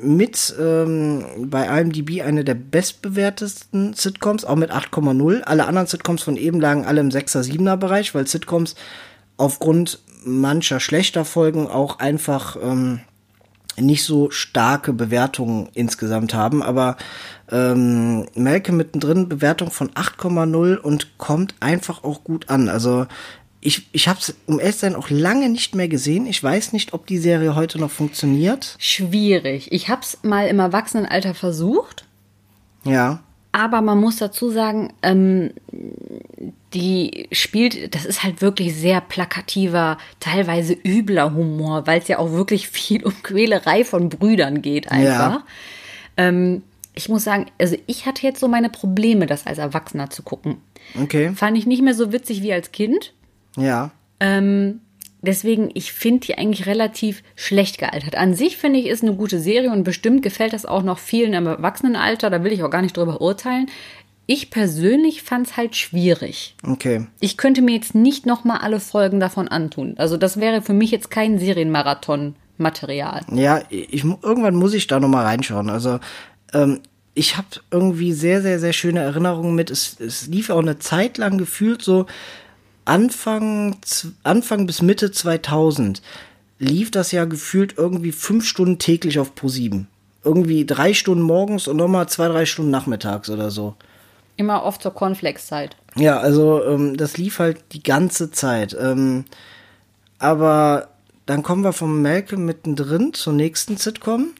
mit ähm, bei IMDb eine der bestbewertesten Sitcoms, auch mit 8,0. Alle anderen Sitcoms von eben lagen alle im 6er, 7er Bereich, weil Sitcoms aufgrund mancher schlechter Folgen auch einfach ähm, nicht so starke Bewertungen insgesamt haben, aber ähm, Melke mittendrin Bewertung von 8,0 und kommt einfach auch gut an. Also ich, ich habe es, um ehrlich sein, auch lange nicht mehr gesehen. Ich weiß nicht, ob die Serie heute noch funktioniert. Schwierig. Ich habe es mal im Erwachsenenalter versucht. Ja. Aber man muss dazu sagen, ähm, die spielt, das ist halt wirklich sehr plakativer, teilweise übler Humor, weil es ja auch wirklich viel um Quälerei von Brüdern geht einfach. Ja. Ähm, ich muss sagen, also ich hatte jetzt so meine Probleme, das als Erwachsener zu gucken. Okay. Fand ich nicht mehr so witzig wie als Kind. Ja. Ähm, deswegen, ich finde die eigentlich relativ schlecht gealtert. An sich finde ich, ist eine gute Serie und bestimmt gefällt das auch noch vielen im Erwachsenenalter. Da will ich auch gar nicht drüber urteilen. Ich persönlich fand es halt schwierig. Okay. Ich könnte mir jetzt nicht nochmal alle Folgen davon antun. Also das wäre für mich jetzt kein Serienmarathon-Material. Ja, ich, irgendwann muss ich da nochmal reinschauen. Also ähm, ich habe irgendwie sehr, sehr, sehr schöne Erinnerungen mit. Es, es lief auch eine Zeit lang gefühlt so Anfang, Anfang bis Mitte 2000 lief das ja gefühlt irgendwie fünf Stunden täglich auf Pro 7. Irgendwie drei Stunden morgens und nochmal zwei, drei Stunden nachmittags oder so. Immer oft zur Cornflakes-Zeit. Ja, also ähm, das lief halt die ganze Zeit. Ähm, aber dann kommen wir vom Malcolm mittendrin zur nächsten Sitcom.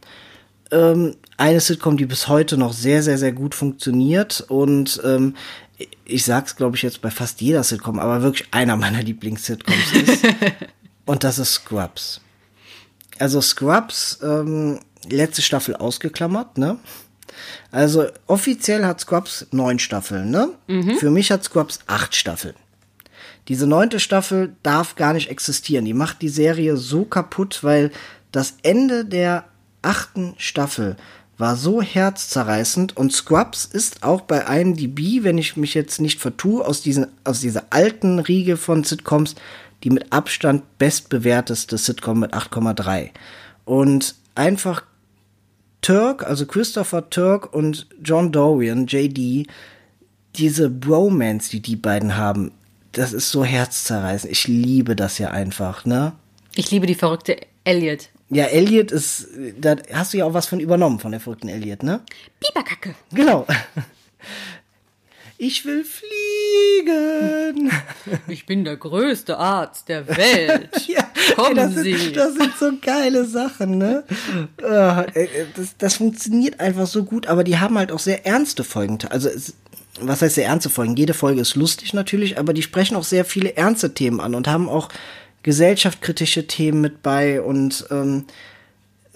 Ähm, eine Sitcom, die bis heute noch sehr, sehr, sehr gut funktioniert und ähm, ich sag's, glaube ich, jetzt bei fast jeder Sitcom, aber wirklich einer meiner Lieblings-Sitcoms ist. und das ist Scrubs. Also Scrubs, ähm, letzte Staffel ausgeklammert, ne? Also offiziell hat Scrubs neun Staffeln, ne? Mhm. Für mich hat Scrubs acht Staffeln. Diese neunte Staffel darf gar nicht existieren. Die macht die Serie so kaputt, weil das Ende der achten Staffel war so herzzerreißend und Scrubs ist auch bei IMDb, wenn ich mich jetzt nicht vertue, aus, diesen, aus dieser alten Riege von Sitcoms die mit Abstand bestbewerteste Sitcom mit 8,3. Und einfach Turk, also Christopher Turk und John Dorian, JD, diese Bromance, die die beiden haben, das ist so herzzerreißend. Ich liebe das ja einfach, ne? Ich liebe die verrückte Elliot. Ja, Elliot ist, da hast du ja auch was von übernommen von der verrückten Elliot, ne? Biberkacke. Genau. Ich will fliegen. Ich bin der größte Arzt der Welt. ja, Kommen ey, das Sie. Sind, das sind so geile Sachen, ne? Ah, das, das funktioniert einfach so gut, aber die haben halt auch sehr ernste Folgen. Also, es, was heißt sehr ernste Folgen? Jede Folge ist lustig natürlich, aber die sprechen auch sehr viele ernste Themen an und haben auch gesellschaftskritische Themen mit bei und ähm,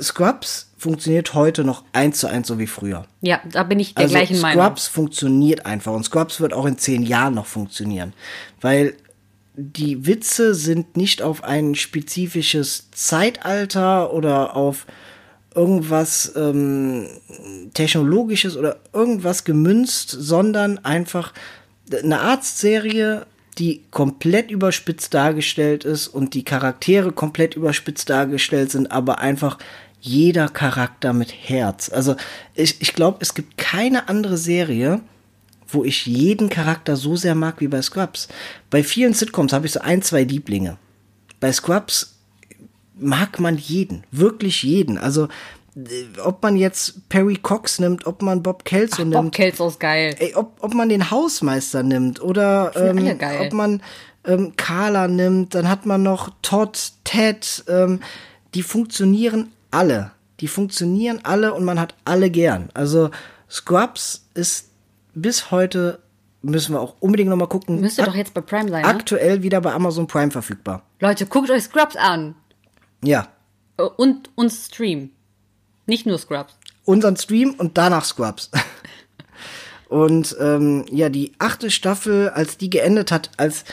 Scrubs funktioniert heute noch eins zu eins so wie früher. Ja, da bin ich der also gleichen Meinung. Scrubs funktioniert einfach und Scrubs wird auch in zehn Jahren noch funktionieren, weil die Witze sind nicht auf ein spezifisches Zeitalter oder auf irgendwas ähm, Technologisches oder irgendwas gemünzt, sondern einfach eine Arztserie, die komplett überspitzt dargestellt ist und die Charaktere komplett überspitzt dargestellt sind, aber einfach jeder Charakter mit Herz. Also ich, ich glaube, es gibt keine andere Serie, wo ich jeden Charakter so sehr mag wie bei Scrubs. Bei vielen Sitcoms habe ich so ein, zwei Lieblinge. bei Scrubs mag man jeden, wirklich jeden. Also ob man jetzt Perry Cox nimmt, ob man Bob Kelso nimmt. Bob Kelso ist geil. Ey, ob, ob man den Hausmeister nimmt oder ähm, ob man ähm, Carla nimmt, dann hat man noch Todd, Ted, ähm, die funktionieren alle. Die funktionieren alle und man hat alle gern. Also Scrubs ist bis heute, müssen wir auch unbedingt nochmal gucken. Müsste doch jetzt bei Prime sein, ne? Aktuell wieder bei Amazon Prime verfügbar. Leute, guckt euch Scrubs an. Ja. Äh, Und uns Stream. Nicht nur Scrubs. unseren Stream und danach Scrubs. Und ähm, ja, die achte Staffel, als die geendet hat, als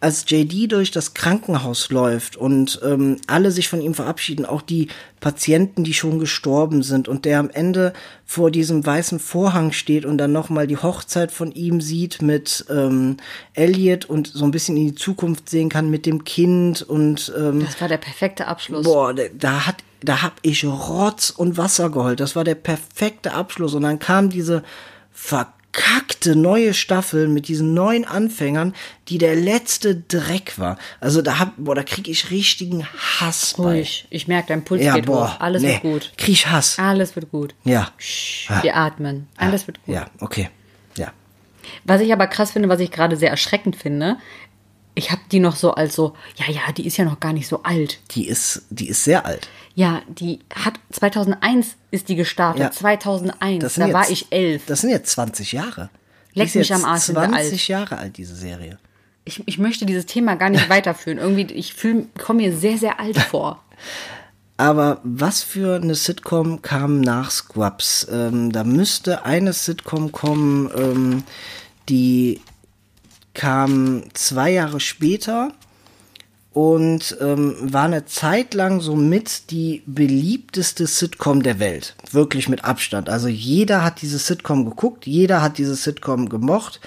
als JD durch das Krankenhaus läuft und ähm, alle sich von ihm verabschieden, auch die Patienten, die schon gestorben sind und der am Ende vor diesem weißen Vorhang steht und dann nochmal die Hochzeit von ihm sieht mit ähm, Elliot und so ein bisschen in die Zukunft sehen kann mit dem Kind und ähm, Das war der perfekte Abschluss. Boah, da- hat, da hab ich Rotz und Wasser geheult. Das war der perfekte Abschluss. Und dann kam diese verkackte neue Staffel mit diesen neuen Anfängern, die der letzte Dreck war. Also da hab, boah, da krieg ich richtigen Hass bei. Ruhig. Ich merke, dein Puls Ja, geht boah, hoch. Alles nee, wird gut. Krieg ich Hass. Alles wird gut. Ja. Shh, Ah. wir atmen. Alles wird gut. Ja, okay. Ja. Was ich aber krass finde, was ich gerade sehr erschreckend finde, ich habe die noch so als so, ja, ja, die ist ja noch gar nicht so alt. Die ist, die ist sehr alt. Ja, die hat 2001 ist die gestartet. Ja. 2001, Das da sind war jetzt- ich elf. Das sind jetzt 20 Jahre. Leck mich jetzt am Arsch, sind wir alt. 20 Jahre alt, diese Serie. Ich, ich möchte dieses Thema gar nicht weiterführen. Irgendwie, ich komme mir sehr, sehr alt vor. Aber was für eine Sitcom kam nach Scrubs? Ähm, da müsste eine Sitcom kommen, ähm, die kam zwei Jahre später und ähm, war eine Zeit lang somit die beliebteste Sitcom der Welt. Wirklich mit Abstand. Also jeder hat diese Sitcom geguckt, jeder hat diese Sitcom gemocht.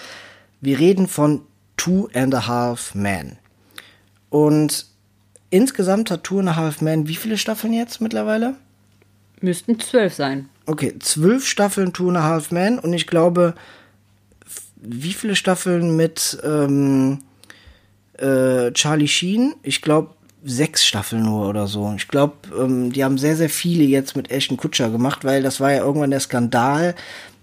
Wir reden von Two and a Half Men. Und insgesamt hat Two and a Half Men wie viele Staffeln jetzt mittlerweile? Müssten zwölf sein. Okay, zwölf Staffeln Two and a Half Men und ich glaube, wie viele Staffeln mit ähm, äh, Charlie Sheen? Ich glaube, sechs Staffeln nur oder so. Ich glaube, ähm, die haben sehr, sehr viele jetzt mit Ashton Kutscher gemacht, weil das war ja irgendwann der Skandal,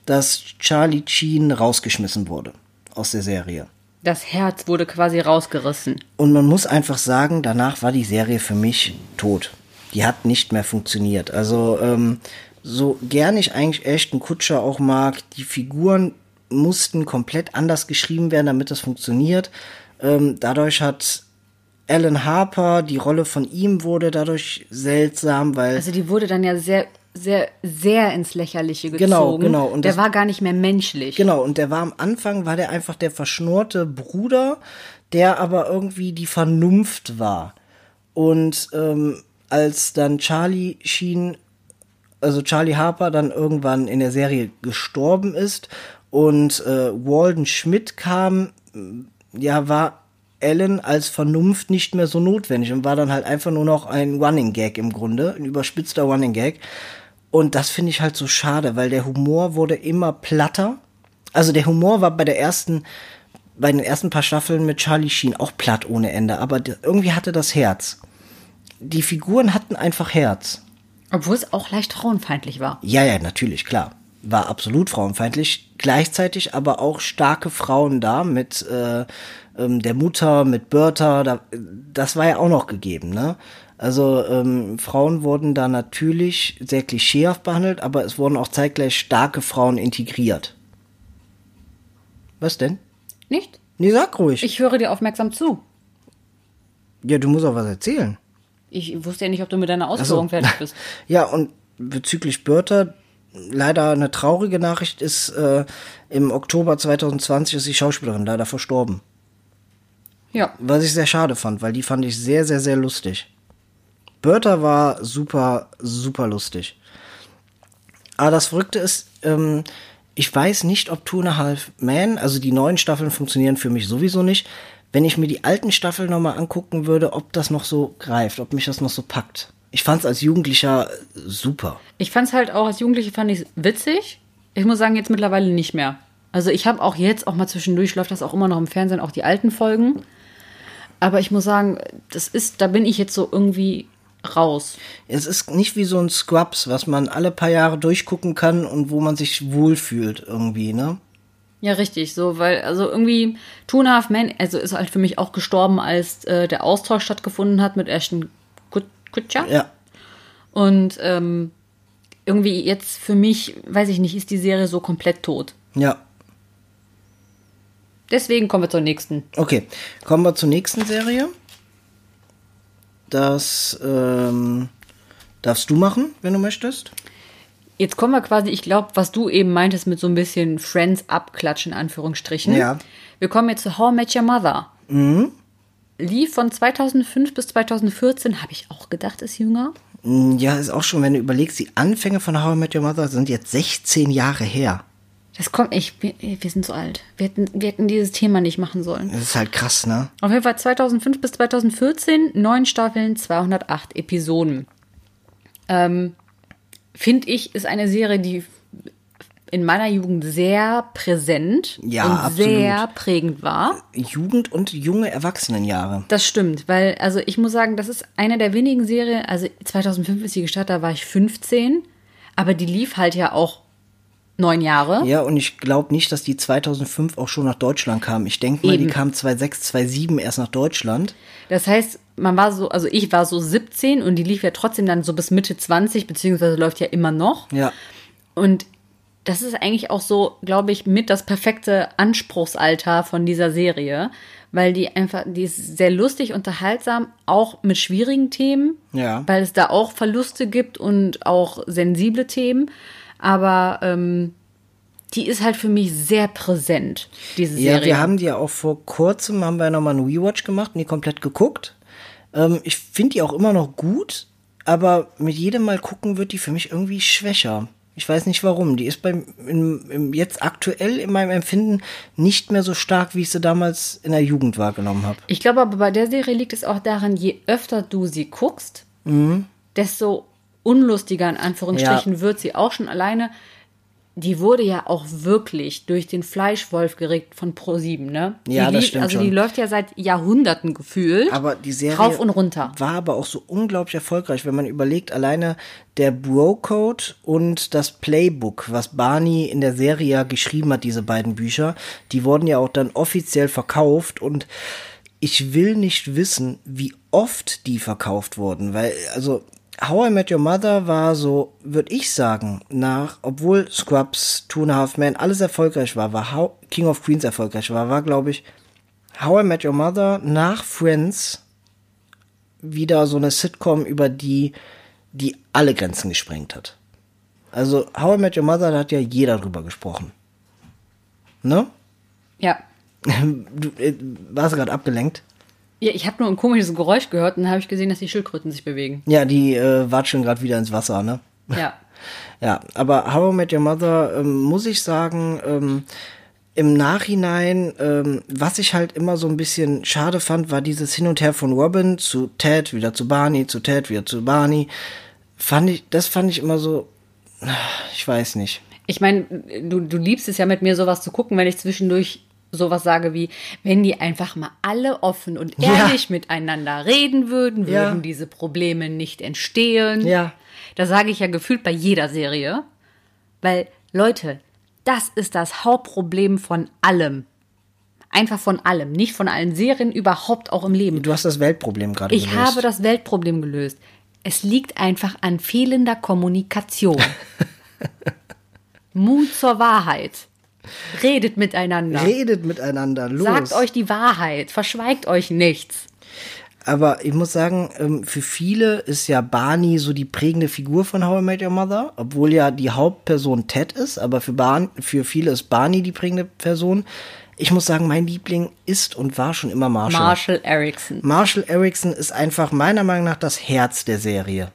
dass Charlie Sheen rausgeschmissen wurde aus der Serie. Das Herz wurde quasi rausgerissen. Und man muss einfach sagen, danach war die Serie für mich tot. Die hat nicht mehr funktioniert. Also ähm, so gern ich eigentlich Ashton Kutscher auch mag, die Figuren mussten komplett anders geschrieben werden, damit das funktioniert. Ähm, dadurch hat Alan Harper, die Rolle von ihm wurde dadurch seltsam, weil Also die wurde dann ja sehr, sehr, sehr ins Lächerliche gezogen. Genau, genau. Und der das- war gar nicht mehr menschlich. Genau, und der war am Anfang, war der einfach der verschnurrte Bruder, der aber irgendwie die Vernunft war. Und ähm, als dann Charlie Sheen, also Charlie Harper dann irgendwann in der Serie gestorben ist und äh, Walden Schmidt kam, ja, war Alan als Vernunft nicht mehr so notwendig und war dann halt einfach nur noch ein Running Gag im Grunde, ein überspitzter Running Gag. Und das finde ich halt so schade, weil der Humor wurde immer platter. Also der Humor war bei der ersten, bei den ersten paar Staffeln mit Charlie Sheen auch platt ohne Ende, aber irgendwie hatte das Herz. Die Figuren hatten einfach Herz. Obwohl es auch leicht frauenfeindlich war. Ja, ja, natürlich, klar. War absolut frauenfeindlich. Gleichzeitig aber auch starke Frauen da mit äh, ähm, der Mutter, mit Bertha. Da, das war ja auch noch gegeben, ne? Also ähm, Frauen wurden da natürlich sehr klischeehaft behandelt, aber es wurden auch zeitgleich starke Frauen integriert. Was denn? Nicht? Nee, sag ruhig. Ich höre dir aufmerksam zu. ja, du musst auch was erzählen. Ich wusste ja nicht, ob du mit deiner Ausführung fertig bist. Ja, und bezüglich Bertha, leider eine traurige Nachricht ist, äh, im Oktober 2020 ist die Schauspielerin leider verstorben. Ja. Was ich sehr schade fand, weil die fand ich sehr, sehr, sehr lustig. Bertha war super, super lustig. Aber das Verrückte ist, ähm, ich weiß nicht, ob Two and a Half Man, also die neuen Staffeln funktionieren für mich sowieso nicht. Wenn ich mir die alten Staffeln nochmal angucken würde, ob das noch so greift, ob mich das noch so packt. Ich fand es als Jugendlicher super. Ich fand es halt auch als Jugendliche fand ich witzig. Ich muss sagen, jetzt mittlerweile nicht mehr. Also ich habe auch jetzt auch mal zwischendurch läuft das auch immer noch im Fernsehen, auch die alten Folgen. Aber ich muss sagen, das ist, da bin ich jetzt so irgendwie raus. Es ist nicht wie so ein Scrubs, was man alle paar Jahre durchgucken kann und wo man sich wohlfühlt irgendwie, ne? Ja, richtig, so, weil, also irgendwie Two and a Half Men, also ist halt für mich auch gestorben, als äh, der Austausch stattgefunden hat mit Ashton Kut- Kutcher. Ja. Und ähm, irgendwie jetzt für mich, weiß ich nicht, ist die Serie so komplett tot. Ja. Deswegen kommen wir zur nächsten. Okay, kommen wir zur nächsten Serie. Das ähm, darfst du machen, wenn du möchtest. Jetzt kommen wir quasi, ich glaube, was du eben meintest mit so ein bisschen Friends abklatschen, in Anführungsstrichen. Ja. Wir kommen jetzt zu How I Met Your Mother. Lief von 2005 bis 2014, habe ich auch gedacht, ist jünger. Mm, Ja, ist auch schon, wenn du überlegst, die Anfänge von How I Met Your Mother sind jetzt 16 Jahre her. Das kommt, ich, wir, wir sind so alt. Wir hätten, wir hätten dieses Thema nicht machen sollen. Das ist halt krass, ne? Auf jeden Fall 2005 bis 2014, neun Staffeln, 208 Episoden. Ähm, Finde ich, ist eine Serie, die in meiner Jugend sehr präsent Ja, und absolut. sehr prägend war. Jugend- und junge Erwachsenenjahre. Das stimmt, weil, also ich muss sagen, das ist eine der wenigen Serien, also 2005 ist sie gestartet, da war ich 15, aber die lief halt ja auch neun Jahre. Ja, und ich glaube nicht, dass die 2005 auch schon nach Deutschland kam. Ich denke mal, Eben. die kam 2006, 2007 erst nach Deutschland. Das heißt, man war so, also ich war so 17 und die lief ja trotzdem dann so bis Mitte 20, beziehungsweise läuft ja immer noch. Ja. Und das ist eigentlich auch so, glaube ich, mit das perfekte Anspruchsalter von dieser Serie, weil die einfach, die ist sehr lustig, unterhaltsam, auch mit schwierigen Themen, Ja. weil es da auch Verluste gibt und auch sensible Themen. Aber ähm, die ist halt für mich sehr präsent, diese Ja, Serie. wir haben die ja auch vor kurzem, haben wir nochmal einen Rewatch gemacht und die komplett geguckt. Ähm, ich finde die auch immer noch gut, aber mit jedem Mal gucken wird die für mich irgendwie schwächer. Ich weiß nicht warum. Die ist beim im, im, jetzt aktuell in meinem Empfinden nicht mehr so stark, wie ich sie damals in der Jugend wahrgenommen habe. Ich glaube aber bei der Serie liegt es auch daran, je öfter du sie guckst, desto unlustiger in Anführungsstrichen Ja. wird sie auch schon alleine. Die wurde ja auch wirklich durch den Fleischwolf geregt von Pro7, ne? Ja, die das lief- stimmt Also schon. die läuft ja seit Jahrhunderten gefühlt. Aber die Serie Rauf und runter. war aber auch so unglaublich erfolgreich, wenn man überlegt, alleine der Bro-Code und das Playbook, was Barney in der Serie ja geschrieben hat, diese beiden Bücher, die wurden ja auch dann offiziell verkauft und ich will nicht wissen, wie oft die verkauft wurden, weil, also, How I Met Your Mother war so, würde ich sagen, nach, obwohl Scrubs, Two and a Half Men, alles erfolgreich war, war How, King of Queens erfolgreich war, war, glaube ich, How I Met Your Mother nach Friends wieder so eine Sitcom, über die, die alle Grenzen gesprengt hat. Also, How I Met Your Mother, da hat ja jeder drüber gesprochen. Ne? ja. Du äh, warst gerade abgelenkt. Ja. Ich habe nur ein komisches Geräusch gehört und dann habe ich gesehen, dass die Schildkröten sich bewegen. Ja, die äh, watscheln gerade wieder ins Wasser, ne? Ja. Ja, aber How I Met Your Mother, ähm, muss ich sagen, ähm, im Nachhinein, ähm, was ich halt immer so ein bisschen schade fand, war dieses Hin und Her von Robin zu Ted, wieder zu Barney, zu Ted, wieder zu Barney. Fand ich, das fand ich immer so, ich weiß nicht. Ich meine, du, du liebst es ja mit mir, sowas zu gucken, wenn ich zwischendurch sowas sage wie, wenn die einfach mal alle offen und Ja. ehrlich miteinander reden würden, Ja. würden diese Probleme nicht entstehen. Ja. Das sage ich ja gefühlt bei jeder Serie. Weil, Leute, das ist das Hauptproblem von allem. Einfach von allem. Nicht von allen Serien, überhaupt auch im Leben. Du hast das Weltproblem gerade Ich gelöst. habe das Weltproblem gelöst. Es liegt einfach an fehlender Kommunikation. Mut zur Wahrheit. Redet miteinander. Redet miteinander, los. Sagt euch die Wahrheit. Verschweigt euch nichts. Aber ich muss sagen, ähm, für viele ist ja Barney so die prägende Figur von How I Met Your Mother, obwohl ja die Hauptperson Ted ist, aber für, Barn für viele ist Barney die prägende Person. Ich muss sagen, mein Liebling ist und war schon immer Marshall. Marshall Erickson. Marshall Erickson ist einfach meiner Meinung nach das Herz der Serie.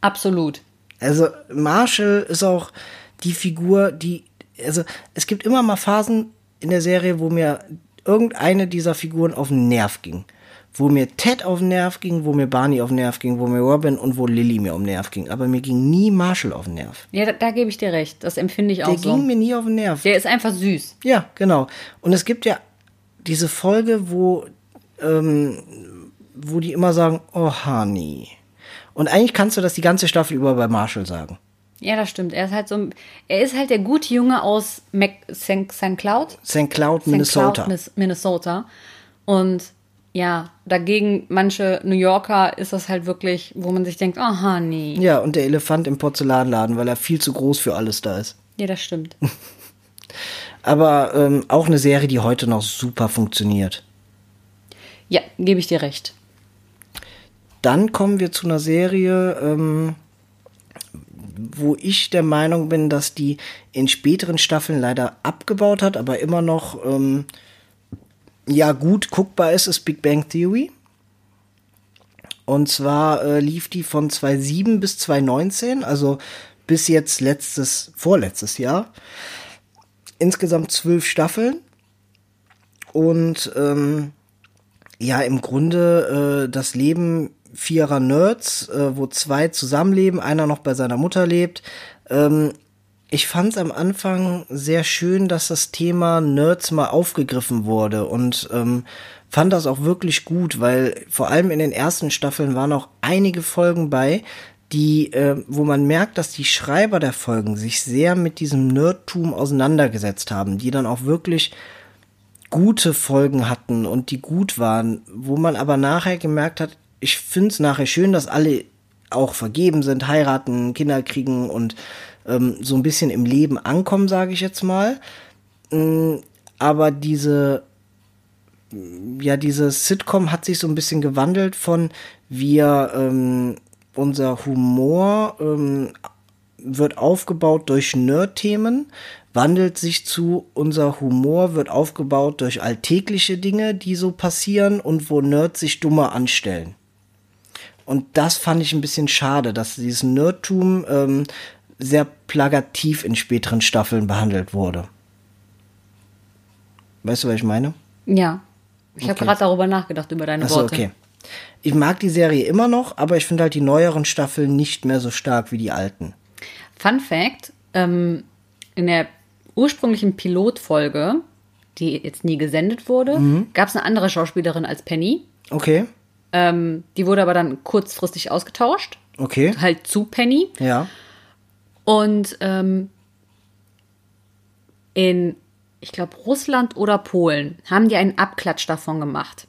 Absolut. Also Marshall ist auch die Figur, die, also es gibt immer mal Phasen in der Serie, wo mir irgendeine dieser Figuren auf den Nerv ging. Wo mir Ted auf den Nerv ging, wo mir Barney auf den Nerv ging, wo mir Robin und wo Lily mir auf den Nerv ging. Aber mir ging nie Marshall auf den Nerv. Ja, da, da gebe ich dir recht. Das empfinde ich Der auch so. ging mir nie auf den Nerv. Der ist einfach süß. Ja, genau. Und es gibt ja diese Folge, wo ähm, wo die immer sagen, oh Honey. Und eigentlich kannst du das die ganze Staffel über bei Marshall sagen. Ja, das stimmt. Er ist halt so, er ist halt der gute Junge aus Mac St. Cloud. St. Cloud, Minnesota. Cloud, Minnesota. Und ja, dagegen manche New Yorker ist das halt wirklich, wo man sich denkt, oh Honey. Ja, und der Elefant im Porzellanladen, weil er viel zu groß für alles da ist. Ja, das stimmt. Aber ähm, auch eine Serie, die heute noch super funktioniert. Ja, gebe ich dir recht. Dann kommen wir zu einer Serie, ähm, wo ich der Meinung bin, dass die in späteren Staffeln leider abgebaut hat, aber immer noch ähm, ja gut guckbar ist, ist Big Bang Theory. Und zwar äh, lief die von 2007 bis 2019, also bis jetzt letztes, vorletztes Jahr. Insgesamt zwölf Staffeln. Und ähm, ja, im Grunde äh, das Leben vierer Nerds, äh, wo zwei zusammenleben, einer noch bei seiner Mutter lebt. Ähm, ich fand es am Anfang sehr schön, dass das Thema Nerds mal aufgegriffen wurde und ähm, fand das auch wirklich gut, weil vor allem in den ersten Staffeln waren auch einige Folgen bei, die, äh, wo man merkt, dass die Schreiber der Folgen sich sehr mit diesem Nerdtum auseinandergesetzt haben, die dann auch wirklich gute Folgen hatten und die gut waren, wo man aber nachher gemerkt hat, ich finde es nachher schön, dass alle auch vergeben sind, heiraten, Kinder kriegen und ähm, so ein bisschen im Leben ankommen, sage ich jetzt mal. Ähm, aber diese, ja, dieses Sitcom hat sich so ein bisschen gewandelt von wir, ähm, unser Humor ähm, wird aufgebaut durch Nerd-Themen, wandelt sich zu, unser Humor wird aufgebaut durch alltägliche Dinge, die so passieren und wo Nerds sich dummer anstellen. Und das fand ich ein bisschen schade, dass dieses Nerdtum ähm, sehr plagativ in späteren Staffeln behandelt wurde. Weißt du, was ich meine? Ja. Ich okay. habe gerade darüber nachgedacht, über deine Achso, Worte. okay. Ich mag die Serie immer noch, aber ich finde halt die neueren Staffeln nicht mehr so stark wie die alten. Fun Fact: ähm, In der ursprünglichen Pilotfolge, die jetzt nie gesendet wurde, mhm. gab es eine andere Schauspielerin als Penny. Okay. Ähm, die wurde aber dann kurzfristig ausgetauscht. Okay. Halt zu Penny. Ja. Und ähm, in, ich glaube, Russland oder Polen haben die einen Abklatsch davon gemacht.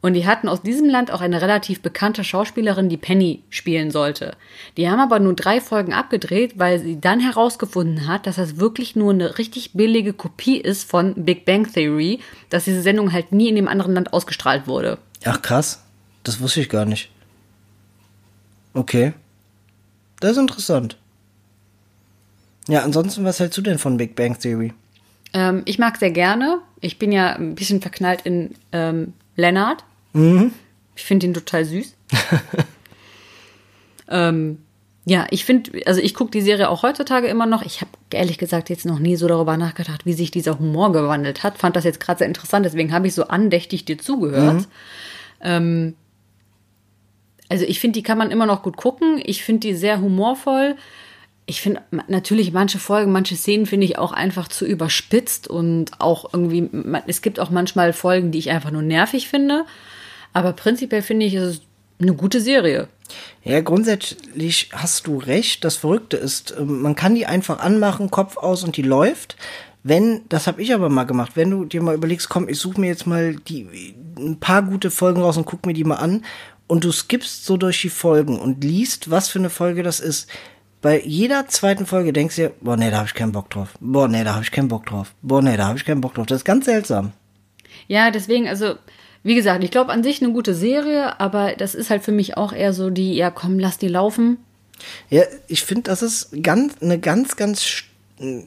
Und die hatten aus diesem Land auch eine relativ bekannte Schauspielerin, die Penny spielen sollte. Die haben aber nur drei Folgen abgedreht, weil sie dann herausgefunden hat, dass das wirklich nur eine richtig billige Kopie ist von Big Bang Theory, dass diese Sendung halt nie in dem anderen Land ausgestrahlt wurde. Ach krass, das wusste ich gar nicht. Okay. Das ist interessant. Ja, ansonsten, was hältst du denn von Big Bang Theory? Ähm, ich mag sehr gerne. Ich bin ja ein bisschen verknallt in ähm, Leonard. Mhm. Ich finde ihn total süß. ähm, ja, ich finde, also ich gucke die Serie auch heutzutage immer noch. Ich habe ehrlich gesagt jetzt noch nie so darüber nachgedacht, wie sich dieser Humor gewandelt hat. Fand das jetzt gerade sehr interessant, deswegen habe ich so andächtig dir zugehört. Mhm. Ähm, also ich finde, die kann man immer noch gut gucken. Ich finde die sehr humorvoll ich finde natürlich manche Folgen, manche Szenen finde ich auch einfach zu überspitzt und auch irgendwie, es gibt auch manchmal Folgen, die ich einfach nur nervig finde. Aber prinzipiell finde ich, es ist eine gute Serie. Ja, grundsätzlich hast du recht. Das Verrückte ist, ähm, man kann die einfach anmachen, Kopf aus und die läuft. Wenn, das habe ich aber mal gemacht, wenn du dir mal überlegst, komm, ich suche mir jetzt mal die ein paar gute Folgen raus und guck mir die mal an und du skippst so durch die Folgen und liest, was für eine Folge das ist bei jeder zweiten Folge denkst du dir, boah, nee, da habe ich keinen Bock drauf. Boah, nee, da habe ich keinen Bock drauf. Boah, nee, da habe ich keinen Bock drauf. Das ist ganz seltsam. Ja, deswegen, also, wie gesagt, ich glaube an sich eine gute Serie, aber das ist halt für mich auch eher so die, ja, komm, lass die laufen. Ja, ich finde, das ist ganz, eine ganz, ganz,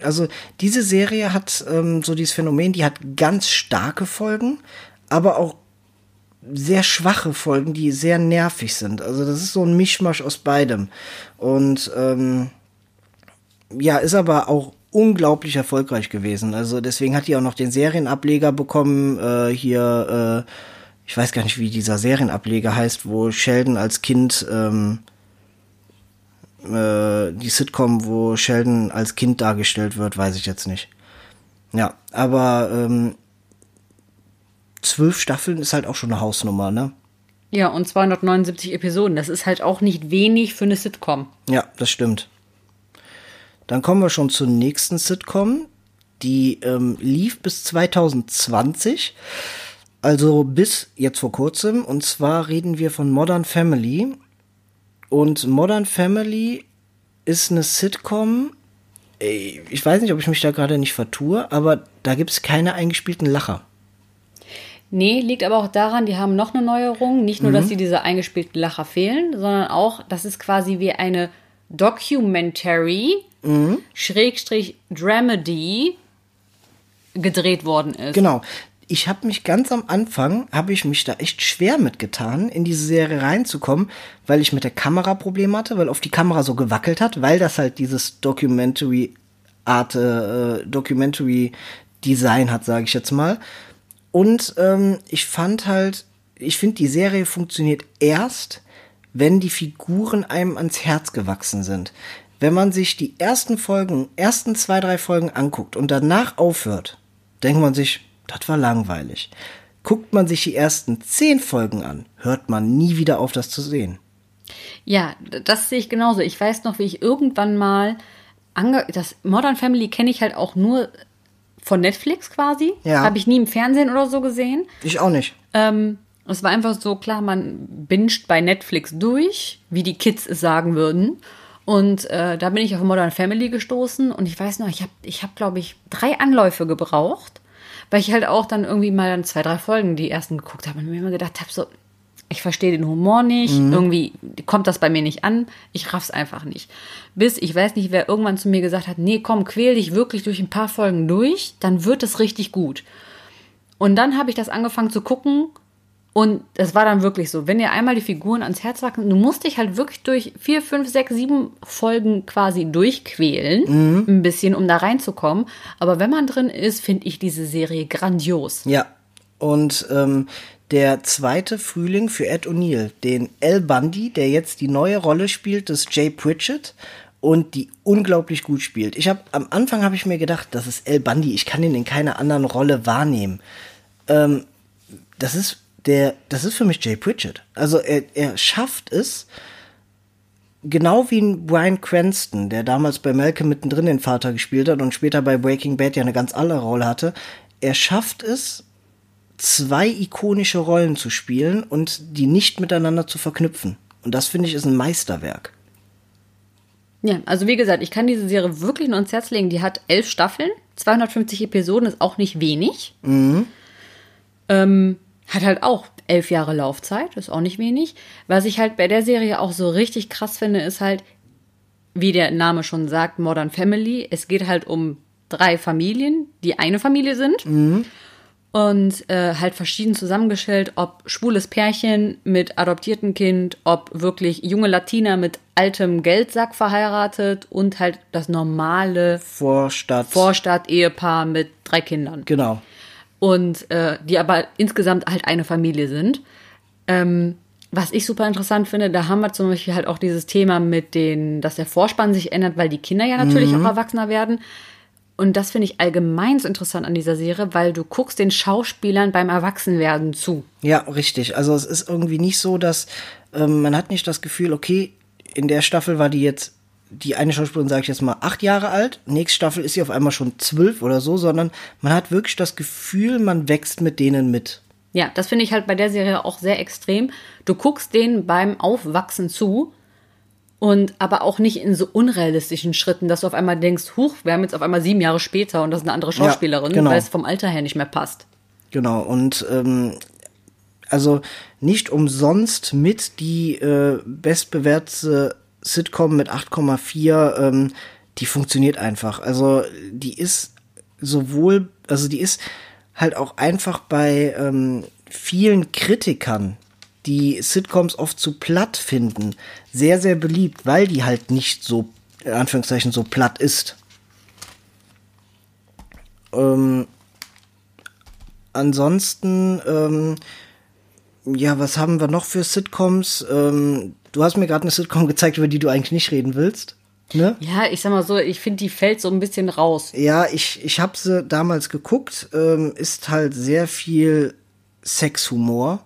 also diese Serie hat ähm, so dieses Phänomen, die hat ganz starke Folgen, aber auch sehr schwache Folgen, die sehr nervig sind. Also das ist so ein Mischmasch aus beidem. Und ähm, ja, ist aber auch unglaublich erfolgreich gewesen. Also deswegen hat die auch noch den Serienableger bekommen. Äh, hier, äh, ich weiß gar nicht, wie dieser Serienableger heißt, wo Sheldon als Kind ähm, äh, die Sitcom, wo Sheldon als Kind dargestellt wird, weiß ich jetzt nicht. Ja, aber ähm, zwölf Staffeln ist halt auch schon eine Hausnummer, ne? Ja, und 279 Episoden. Das ist halt auch nicht wenig für eine Sitcom. Ja, das stimmt. Dann kommen wir schon zur nächsten Sitcom. Die ähm, lief bis 2020. Also bis jetzt vor kurzem. Und zwar reden wir von Modern Family. Und Modern Family ist eine Sitcom. Ich weiß nicht, ob ich mich da gerade nicht vertue, aber da gibt es keine eingespielten Lacher. Nee, liegt aber auch daran, die haben noch eine Neuerung. Nicht nur, mhm. dass sie diese eingespielten Lacher fehlen, sondern auch, das ist quasi wie eine Documentary, mhm. Schrägstrich Dramedy gedreht worden ist. Genau ich habe mich ganz am Anfang, habe ich mich da echt schwer mitgetan, in diese Serie reinzukommen, weil ich mit der Kamera Probleme hatte, weil auf die Kamera so gewackelt hat, weil das halt dieses Documentary Art, äh, Documentary Design hat, sage ich jetzt mal. Und ähm, ich fand halt, ich finde, die Serie funktioniert erst, wenn die Figuren einem ans Herz gewachsen sind. Wenn man sich die ersten Folgen, ersten zwei, drei Folgen anguckt und danach aufhört, denkt man sich, das war langweilig. Guckt man sich die ersten zehn Folgen an, hört man nie wieder auf, das zu sehen. Ja, das sehe ich genauso. Ich weiß noch, wie ich irgendwann mal ange das Modern Family kenne ich halt auch nur von Netflix quasi. Ja. Habe ich nie im Fernsehen oder so gesehen. Ich auch nicht. Ähm, es war einfach so klar, man binscht bei Netflix durch, wie die Kids es sagen würden. Und äh, da bin ich auf Modern Family gestoßen und ich weiß noch, ich habe, ich hab, glaube ich, drei Anläufe gebraucht, weil ich halt auch dann irgendwie mal dann zwei, drei Folgen die ersten geguckt habe und mir immer gedacht habe, so, ich verstehe den Humor nicht, mhm. irgendwie kommt das bei mir nicht an, ich raff's einfach nicht. Bis, ich weiß nicht, wer irgendwann zu mir gesagt hat, nee, komm, quäl dich wirklich durch ein paar Folgen durch, dann wird es richtig gut. Und dann habe ich das angefangen zu gucken und es war dann wirklich so, wenn ihr einmal die Figuren ans Herz wachsen, du musst dich halt wirklich durch vier, fünf, sechs, sieben Folgen quasi durchquälen, mhm. ein bisschen, um da reinzukommen. Aber wenn man drin ist, finde ich diese Serie grandios. Ja. Und ähm, der zweite Frühling für Ed O'Neill, den Al Bundy, der jetzt die neue Rolle spielt des Jay Pritchett und die unglaublich gut spielt. Ich habe am Anfang habe ich mir gedacht, das ist Al Bundy, ich kann ihn in keiner anderen Rolle wahrnehmen. Ähm, das ist der, das ist für mich Jay Pritchett. Also er, er schafft es, genau wie ein Brian Cranston, der damals bei Malcolm mittendrin den Vater gespielt hat und später bei Breaking Bad ja eine ganz andere Rolle hatte. Er schafft es, zwei ikonische Rollen zu spielen und die nicht miteinander zu verknüpfen. Und das finde ich ist ein Meisterwerk. Ja, also wie gesagt, ich kann diese Serie wirklich nur ans Herz legen. Die hat elf Staffeln, 250 Episoden, ist auch nicht wenig. Mhm. Ähm, hat halt auch elf Jahre Laufzeit, ist auch nicht wenig. Was ich halt bei der Serie auch so richtig krass finde, ist halt, wie der Name schon sagt, Modern Family. Es geht halt um drei Familien, die eine Familie sind. Mhm. Und äh, halt verschieden zusammengestellt, ob schwules Pärchen mit adoptiertem Kind, ob wirklich junge Latina mit altem Geldsack verheiratet und halt das normale Vorstadt. Vorstadt-Ehepaar mit drei Kindern. Genau und äh, die aber insgesamt halt eine Familie sind. Ähm, was ich super interessant finde, da haben wir zum Beispiel halt auch dieses Thema mit den, dass der Vorspann sich ändert, weil die Kinder ja natürlich mhm. auch erwachsener werden. Und das finde ich allgemein so interessant an dieser Serie, weil du guckst den Schauspielern beim Erwachsenwerden zu. Ja, richtig. Also es ist irgendwie nicht so, dass ähm, man hat nicht das Gefühl, okay, in der Staffel war die jetzt die eine Schauspielerin, sage ich jetzt mal, acht Jahre alt, nächste Staffel ist sie auf einmal schon zwölf oder so, sondern man hat wirklich das Gefühl, man wächst mit denen mit. Ja, das finde ich halt bei der Serie auch sehr extrem. Du guckst denen beim Aufwachsen zu und aber auch nicht in so unrealistischen Schritten, dass du auf einmal denkst, huch, wir haben jetzt auf einmal sieben Jahre später und das ist eine andere Schauspielerin, ja, genau. weil es vom Alter her nicht mehr passt. Genau, und ähm, also nicht umsonst mit die äh, bestbewertete Sitcom mit 8,4, ähm, die funktioniert einfach. Also die ist sowohl, also die ist halt auch einfach bei ähm, vielen Kritikern, die Sitcoms oft zu platt finden, sehr, sehr beliebt, weil die halt nicht so, in Anführungszeichen, so platt ist. Ähm, ansonsten, ähm, ja, was haben wir noch für Sitcoms? Ähm, Du hast mir gerade eine Sitcom gezeigt, über die du eigentlich nicht reden willst. Ne? Ja, ich sag mal so, ich finde, die fällt so ein bisschen raus. Ja, ich, ich habe sie damals geguckt. Ähm, ist halt sehr viel Sexhumor.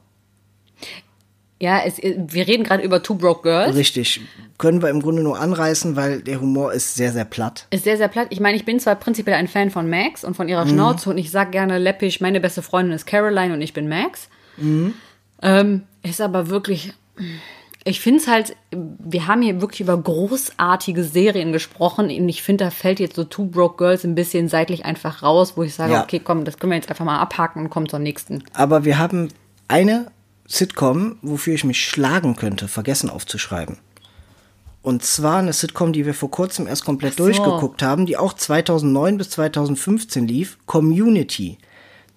Ja, es, wir reden gerade über Two Broke Girls. Richtig. Können wir im Grunde nur anreißen, weil der Humor ist sehr, sehr platt. Ist sehr, sehr platt. Ich meine, ich bin zwar prinzipiell ein Fan von Max und von ihrer Schnauze und ich sag gerne läppisch, meine beste Freundin ist Caroline und ich bin Max. Ähm, ist aber wirklich. Ich finde es halt, wir haben hier wirklich über großartige Serien gesprochen und ich finde, da fällt jetzt so Two Broke Girls ein bisschen seitlich einfach raus, wo ich sage, Ja. okay, komm, das können wir jetzt einfach mal abhaken und kommen zur nächsten. Aber wir haben eine Sitcom, wofür ich mich schlagen könnte, vergessen aufzuschreiben. Und zwar eine Sitcom, die wir vor kurzem erst komplett so. durchgeguckt haben, die auch 2009 bis 2015 lief, Community.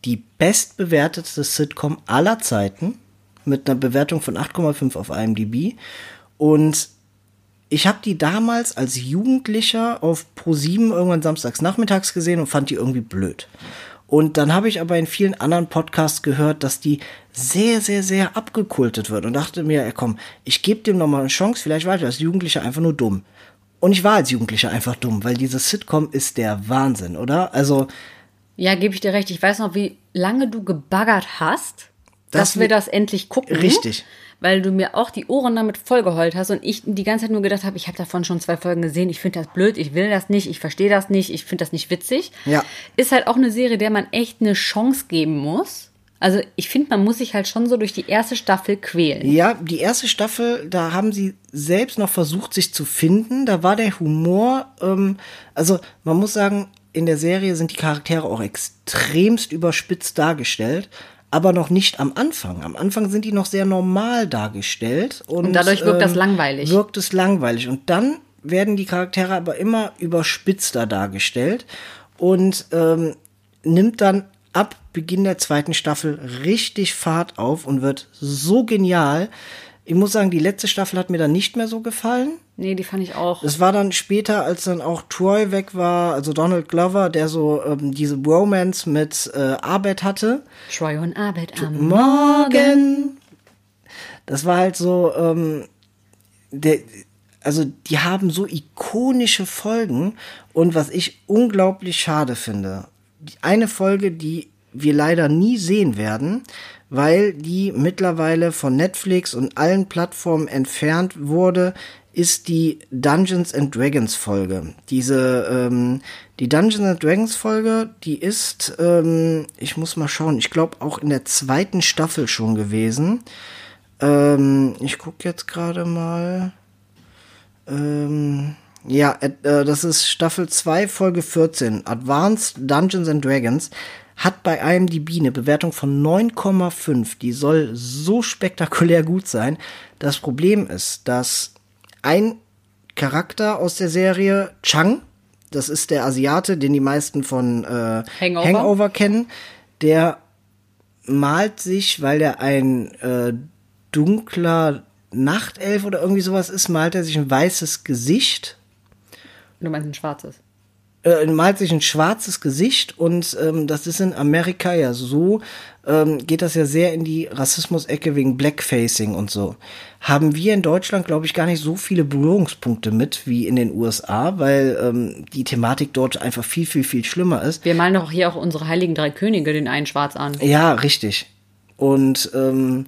Die bestbewertetste Sitcom aller Zeiten mit einer Bewertung von 8,5 auf IMDb. Und ich habe die damals als Jugendlicher auf Pro7 irgendwann samstags nachmittags gesehen und fand die irgendwie blöd. Und dann habe ich aber in vielen anderen Podcasts gehört, dass die sehr, sehr, sehr abgekultet wird und dachte mir, ey, komm, ich gebe dem nochmal eine Chance, vielleicht war ich als Jugendlicher einfach nur dumm. Und ich war als Jugendlicher einfach dumm, weil diese Sitcom ist der Wahnsinn, oder? Also, Ja, gebe ich dir recht. Ich weiß noch, wie lange du gebaggert hast, dass Das wir das endlich gucken. Richtig. Weil du mir auch die Ohren damit vollgeheult hast und ich die ganze Zeit nur gedacht habe, ich habe davon schon zwei Folgen gesehen, ich finde das blöd, ich will das nicht, ich verstehe das nicht, ich finde das nicht witzig. Ja. Ist halt auch eine Serie, der man echt eine Chance geben muss. Also ich finde, man muss sich halt schon so durch die erste Staffel quälen. Ja, die erste Staffel, da haben sie selbst noch versucht, sich zu finden. Da war der Humor, ähm, also man muss sagen, in der Serie sind die Charaktere auch extremst überspitzt dargestellt, aber noch nicht am Anfang. Am Anfang sind die noch sehr normal dargestellt. Und, Und dadurch wirkt das langweilig. Wirkt es langweilig. Und dann werden die Charaktere aber immer überspitzter dargestellt und ähm, nimmt dann ab Beginn der zweiten Staffel richtig Fahrt auf und wird so genial. Ich muss sagen, die letzte Staffel hat mir dann nicht mehr so gefallen. Nee, die fand ich auch. Das war dann später, als dann auch Troy weg war, also Donald Glover, der so ähm, diese Romance mit äh, Arbeit hatte. Troy und Arbeit am Morgen. Das war halt so, ähm, der, also die haben so ikonische Folgen und was ich unglaublich schade finde, die eine Folge, die wir leider nie sehen werden, weil die mittlerweile von Netflix und allen Plattformen entfernt wurde, ist die Dungeons and Dragons Folge. Diese, ähm, die Dungeons and Dragons Folge, die ist, ähm, ich muss mal schauen, ich glaube auch in der zweiten Staffel schon gewesen. Ähm, ich gucke jetzt gerade mal. Ähm, ja, äh, das ist Staffel 2, Folge 14. Advanced Dungeons and Dragons hat bei IMDb eine Bewertung von 9,5. Die soll so spektakulär gut sein. Das Problem ist, dass ein Charakter aus der Serie, Chang, das ist der Asiate, den die meisten von äh, Hangover. Hangover kennen, der malt sich, weil er ein äh, dunkler Nachtelf oder irgendwie sowas ist, malt er sich ein weißes Gesicht, Du meinst ein schwarzes. Äh, malt sich ein schwarzes Gesicht und ähm, das ist in Amerika ja so, ähm, geht das ja sehr in die Rassismus-Ecke wegen Blackfacing und so. Haben wir in Deutschland, glaube ich, gar nicht so viele Berührungspunkte mit wie in den USA, weil ähm, die Thematik dort einfach viel, viel, viel schlimmer ist. Wir malen doch hier auch unsere heiligen drei Könige den einen schwarz an. Ja, richtig. Und ähm,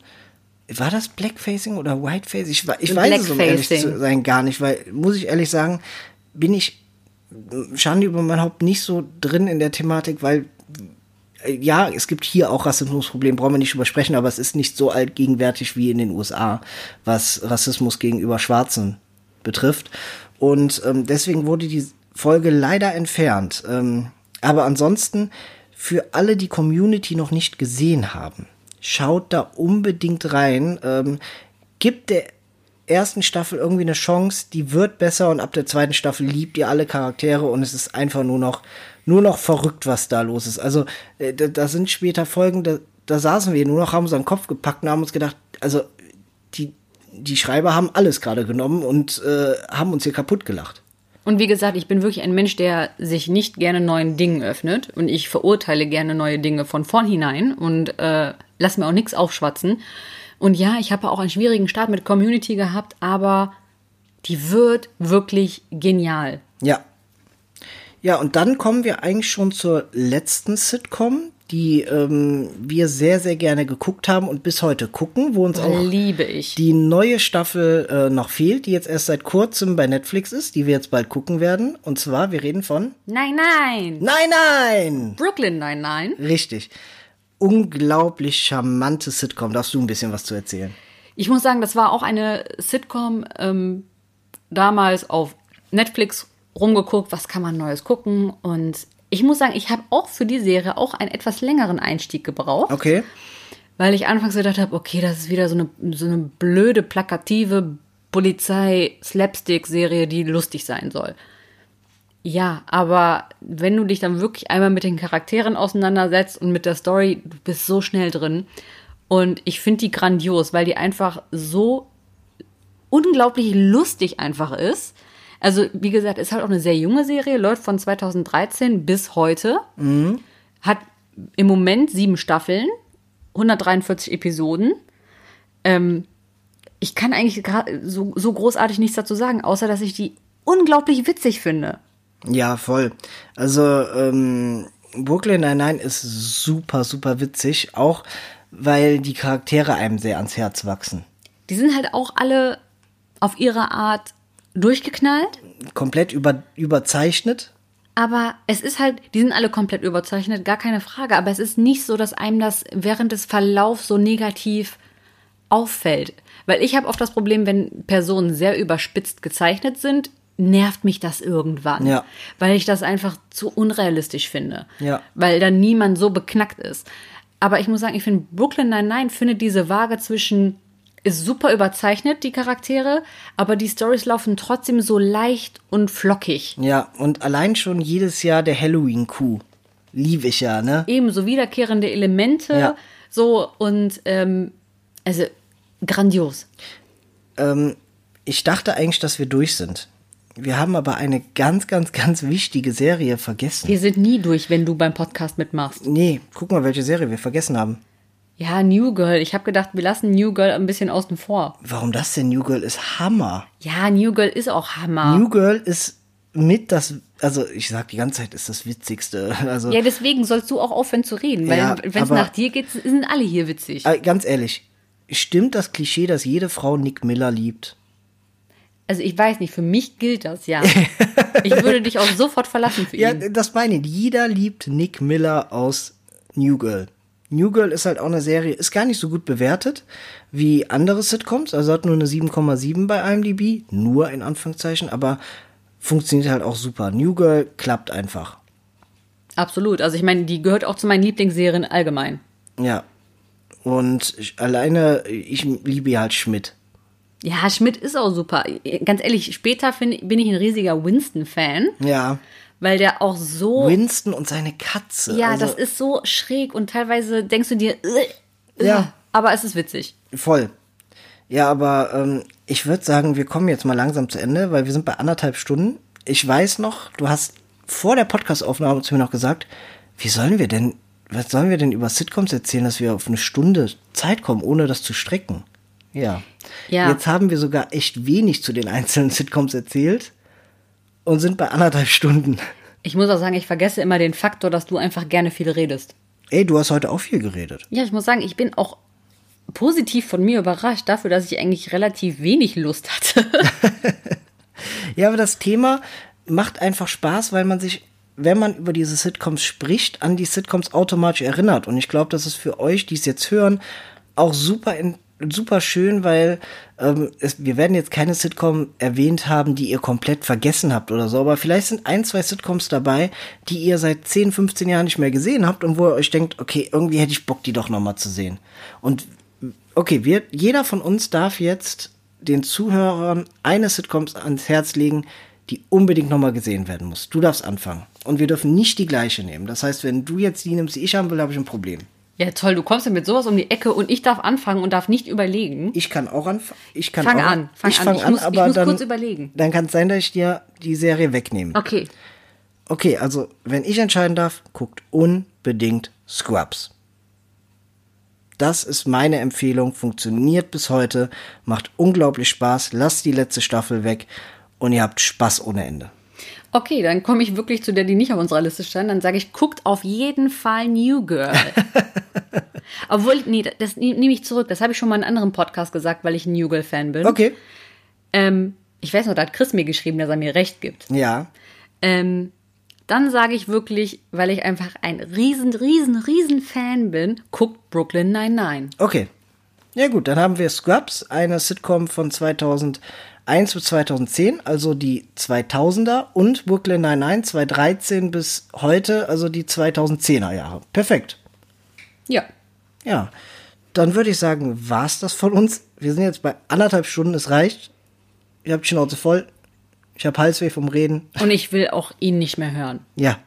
war das Blackfacing oder Whitefacing? Ich, ich weiß es, um ehrlich Blackfacing. zu sein, gar nicht, weil, muss ich ehrlich sagen, bin ich Schande über mein Haupt nicht so drin in der Thematik, weil äh, ja, es gibt hier auch Rassismusprobleme, brauchen wir nicht drüber sprechen, aber es ist nicht so allgegenwärtig wie in den USA, was Rassismus gegenüber Schwarzen betrifft. Und ähm, deswegen wurde die Folge leider entfernt. Ähm, aber ansonsten, für alle, die Community noch nicht gesehen haben, schaut da unbedingt rein. Ähm, gibt der ersten Staffel irgendwie eine Chance, die wird besser und ab der zweiten Staffel liebt ihr alle Charaktere und es ist einfach nur noch, nur noch verrückt, was da los ist. Also, äh, da, da sind später Folgen, da, da saßen wir nur noch, haben unseren Kopf gepackt und haben uns gedacht, also, die, die Schreiber haben alles gerade genommen und äh, haben uns hier kaputt gelacht. Und wie gesagt, ich bin wirklich ein Mensch, der sich nicht gerne neuen Dingen öffnet. Und ich verurteile gerne neue Dinge von vornherein und äh, lass mir auch nichts aufschwatzen. Und ja, ich habe auch einen schwierigen Start mit Community gehabt, aber die wird wirklich genial. Ja. Ja, und dann kommen wir eigentlich schon zur letzten Sitcom, die ähm, wir sehr, sehr gerne geguckt haben und bis heute gucken, wo uns auch Liebe ich. die neue Staffel äh, noch fehlt, die jetzt erst seit kurzem bei Netflix ist, die wir jetzt bald gucken werden. Und zwar, wir reden von Nein, nein. Nein, nein! Brooklyn, nein, nein. Richtig. Unglaublich charmante Sitcom. Darfst du ein bisschen was zu erzählen? Ich muss sagen, das war auch eine Sitcom ähm, damals auf Netflix rumgeguckt, was kann man Neues gucken. Und ich muss sagen, ich habe auch für die Serie auch einen etwas längeren Einstieg gebraucht, Okay. weil ich anfangs gedacht habe, okay, das ist wieder so eine, so eine blöde, plakative Polizei-Slapstick-Serie, die lustig sein soll. Ja, aber wenn du dich dann wirklich einmal mit den Charakteren auseinandersetzt und mit der Story, du bist so schnell drin. Und ich finde die grandios, weil die einfach so unglaublich lustig einfach ist. Also, wie gesagt, ist halt auch eine sehr junge Serie, läuft von 2013 bis heute. Hat im Moment sieben Staffeln, 143 Episoden. Ähm, ich kann eigentlich so, so großartig nichts dazu sagen, außer dass ich die unglaublich witzig finde. Ja, voll. Also, ähm, Brooklyn Nine-Nine ist super, super witzig. Auch, weil die Charaktere einem sehr ans Herz wachsen. Die sind halt auch alle auf ihre Art durchgeknallt. Komplett über, überzeichnet. Aber es ist halt, die sind alle komplett überzeichnet, gar keine Frage. Aber es ist nicht so, dass einem das während des Verlaufs so negativ auffällt. Weil ich habe oft das Problem, wenn Personen sehr überspitzt gezeichnet sind, nervt mich das irgendwann. Ja. Weil ich das einfach zu unrealistisch finde. Ja. Weil dann niemand so beknackt ist. Aber ich muss sagen, ich finde, Brooklyn Nine-Nine findet diese Waage zwischen, ist super überzeichnet, die Charaktere, aber die Stories laufen trotzdem so leicht und flockig. Ja, und allein schon jedes Jahr der Halloween-Coup. Liebe ich ja, ne? eben so wiederkehrende Elemente, Ja. so und ähm, also grandios. Ähm, ich dachte eigentlich, dass wir durch sind. Wir haben aber eine ganz, ganz, ganz wichtige Serie vergessen. Wir sind nie durch, wenn du beim Podcast mitmachst. Nee, guck mal, welche Serie wir vergessen haben. Ja, New Girl. Ich habe gedacht, wir lassen New Girl ein bisschen außen vor. Warum das denn? New Girl ist Hammer. Ja, New Girl ist auch Hammer. New Girl ist mit das, also ich sag die ganze Zeit, ist das Witzigste. Also ja, deswegen sollst du auch aufhören zu reden, weil Ja, wenn es nach dir geht, sind alle hier witzig. äh, ganz ehrlich, stimmt das Klischee, dass jede Frau Nick Miller liebt? Also ich weiß nicht, für mich gilt das ja. ich würde dich auch sofort verlassen für Ja, ihn. das meine ich. Jeder liebt Nick Miller aus New Girl. New Girl ist halt auch eine Serie, ist gar nicht so gut bewertet wie andere Sitcoms. Also hat nur eine 7,7 bei IMDb. Nur in Anführungszeichen, aber funktioniert halt auch super. New Girl klappt einfach. Absolut. Also ich meine, die gehört auch zu meinen Lieblingsserien allgemein. Ja. Und ich, alleine, ich liebe halt Schmidt. Ja, Schmidt ist auch super. Ganz ehrlich, später find, bin ich ein riesiger Winston-Fan, Ja. weil der auch so. Winston und seine Katze. Ja, also, das ist so schräg und teilweise denkst du dir, äh, äh, Ja. aber es ist witzig. Voll. Ja, aber ähm, ich würde sagen, wir kommen jetzt mal langsam zu Ende, weil wir sind bei anderthalb Stunden. Ich weiß noch, du hast vor der Podcastaufnahme zu mir noch gesagt, wie sollen wir denn, was sollen wir denn über Sitcoms erzählen, dass wir auf eine Stunde Zeit kommen, ohne das zu strecken? Ja. Ja. Jetzt haben wir sogar echt wenig zu den einzelnen Sitcoms erzählt und sind bei anderthalb Stunden. Ich muss auch sagen, ich vergesse immer den Faktor, dass du einfach gerne viel redest. Ey, du hast heute auch viel geredet. Ja, ich muss sagen, ich bin auch positiv von mir überrascht dafür, dass ich eigentlich relativ wenig Lust hatte. Ja, aber das Thema macht einfach Spaß, weil man sich, wenn man über diese Sitcoms spricht, an die Sitcoms automatisch erinnert. Und ich glaube, das ist für euch, die es jetzt hören, auch super, in, super schön, weil ähm, es, wir werden jetzt keine Sitcom erwähnt haben, die ihr komplett vergessen habt oder so. Aber vielleicht sind ein, zwei Sitcoms dabei, die ihr seit 10, 15 Jahren nicht mehr gesehen habt und wo ihr euch denkt, okay, irgendwie hätte ich Bock, die doch nochmal zu sehen. Und okay, wir, jeder von uns darf jetzt den Zuhörern eine Sitcoms ans Herz legen, die unbedingt nochmal gesehen werden muss. Du darfst anfangen. Und wir dürfen nicht die gleiche nehmen. Das heißt, wenn du jetzt die nimmst, die ich haben will, habe ich ein Problem. Ja, toll, du kommst ja mit sowas um die Ecke und ich darf anfangen und darf nicht überlegen. Ich kann auch anfangen. Ich kann Fang auch, an, fang ich an. fang Ich an, muss- ich aber muss dann, kurz überlegen. Dann kann es sein, dass ich dir die Serie wegnehme. Okay. Okay, also wenn ich entscheiden darf, guckt unbedingt Scrubs. Das ist meine Empfehlung, funktioniert bis heute, macht unglaublich Spaß, lasst die letzte Staffel weg und ihr habt Spaß ohne Ende. Okay, dann komme ich wirklich zu der, die nicht auf unserer Liste stand. Dann sage ich, guckt auf jeden Fall New Girl. Obwohl, nee, das nehme ich zurück. Das habe ich schon mal in einem anderen Podcast gesagt, weil ich ein New Girl-Fan bin. Okay. Ähm, ich weiß noch, da hat Chris mir geschrieben, dass er mir recht gibt. Ja. Ähm, dann sage ich wirklich, weil ich einfach ein riesen, riesen, riesen Fan bin, guckt Brooklyn 99. Okay. Ja gut, dann haben wir Scrubs, eine Sitcom von 2001 bis 2010, also die 2000er und Brooklyn 99 2013 bis heute, also die 2010er Jahre. Perfekt. Ja. Ja. Dann würde ich sagen, war's das von uns. Wir sind jetzt bei anderthalb Stunden, es reicht. Ihr habt die Schnauze voll. Ich habe Halsweh vom Reden. Und ich will auch ihn nicht mehr hören. Ja.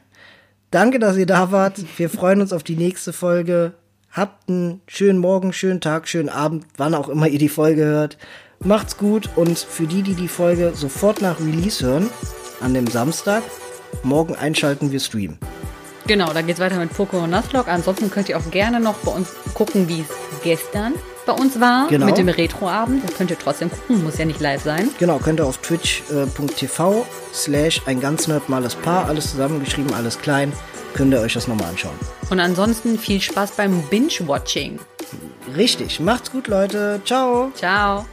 Danke, dass ihr da wart. Wir freuen uns auf die nächste Folge. Habt einen schönen Morgen, schönen Tag, schönen Abend, wann auch immer ihr die Folge hört. Macht's gut und für die, die die Folge sofort nach Release hören, an dem Samstag, morgen einschalten wir streamen. Genau, da geht's weiter mit Pokémon Nuzlocke. Ansonsten könnt ihr auch gerne noch bei uns gucken, wie es gestern bei uns war. Genau. Mit dem Retroabend. Das könnt ihr trotzdem gucken, muss ja nicht live sein. Genau, könnt ihr auf twitch.tv slash ein ganz nerdmales Paar, alles zusammengeschrieben, alles klein, könnt ihr euch das nochmal anschauen. Und ansonsten viel Spaß beim Binge-Watching. Richtig, macht's gut, Leute. Ciao. Ciao.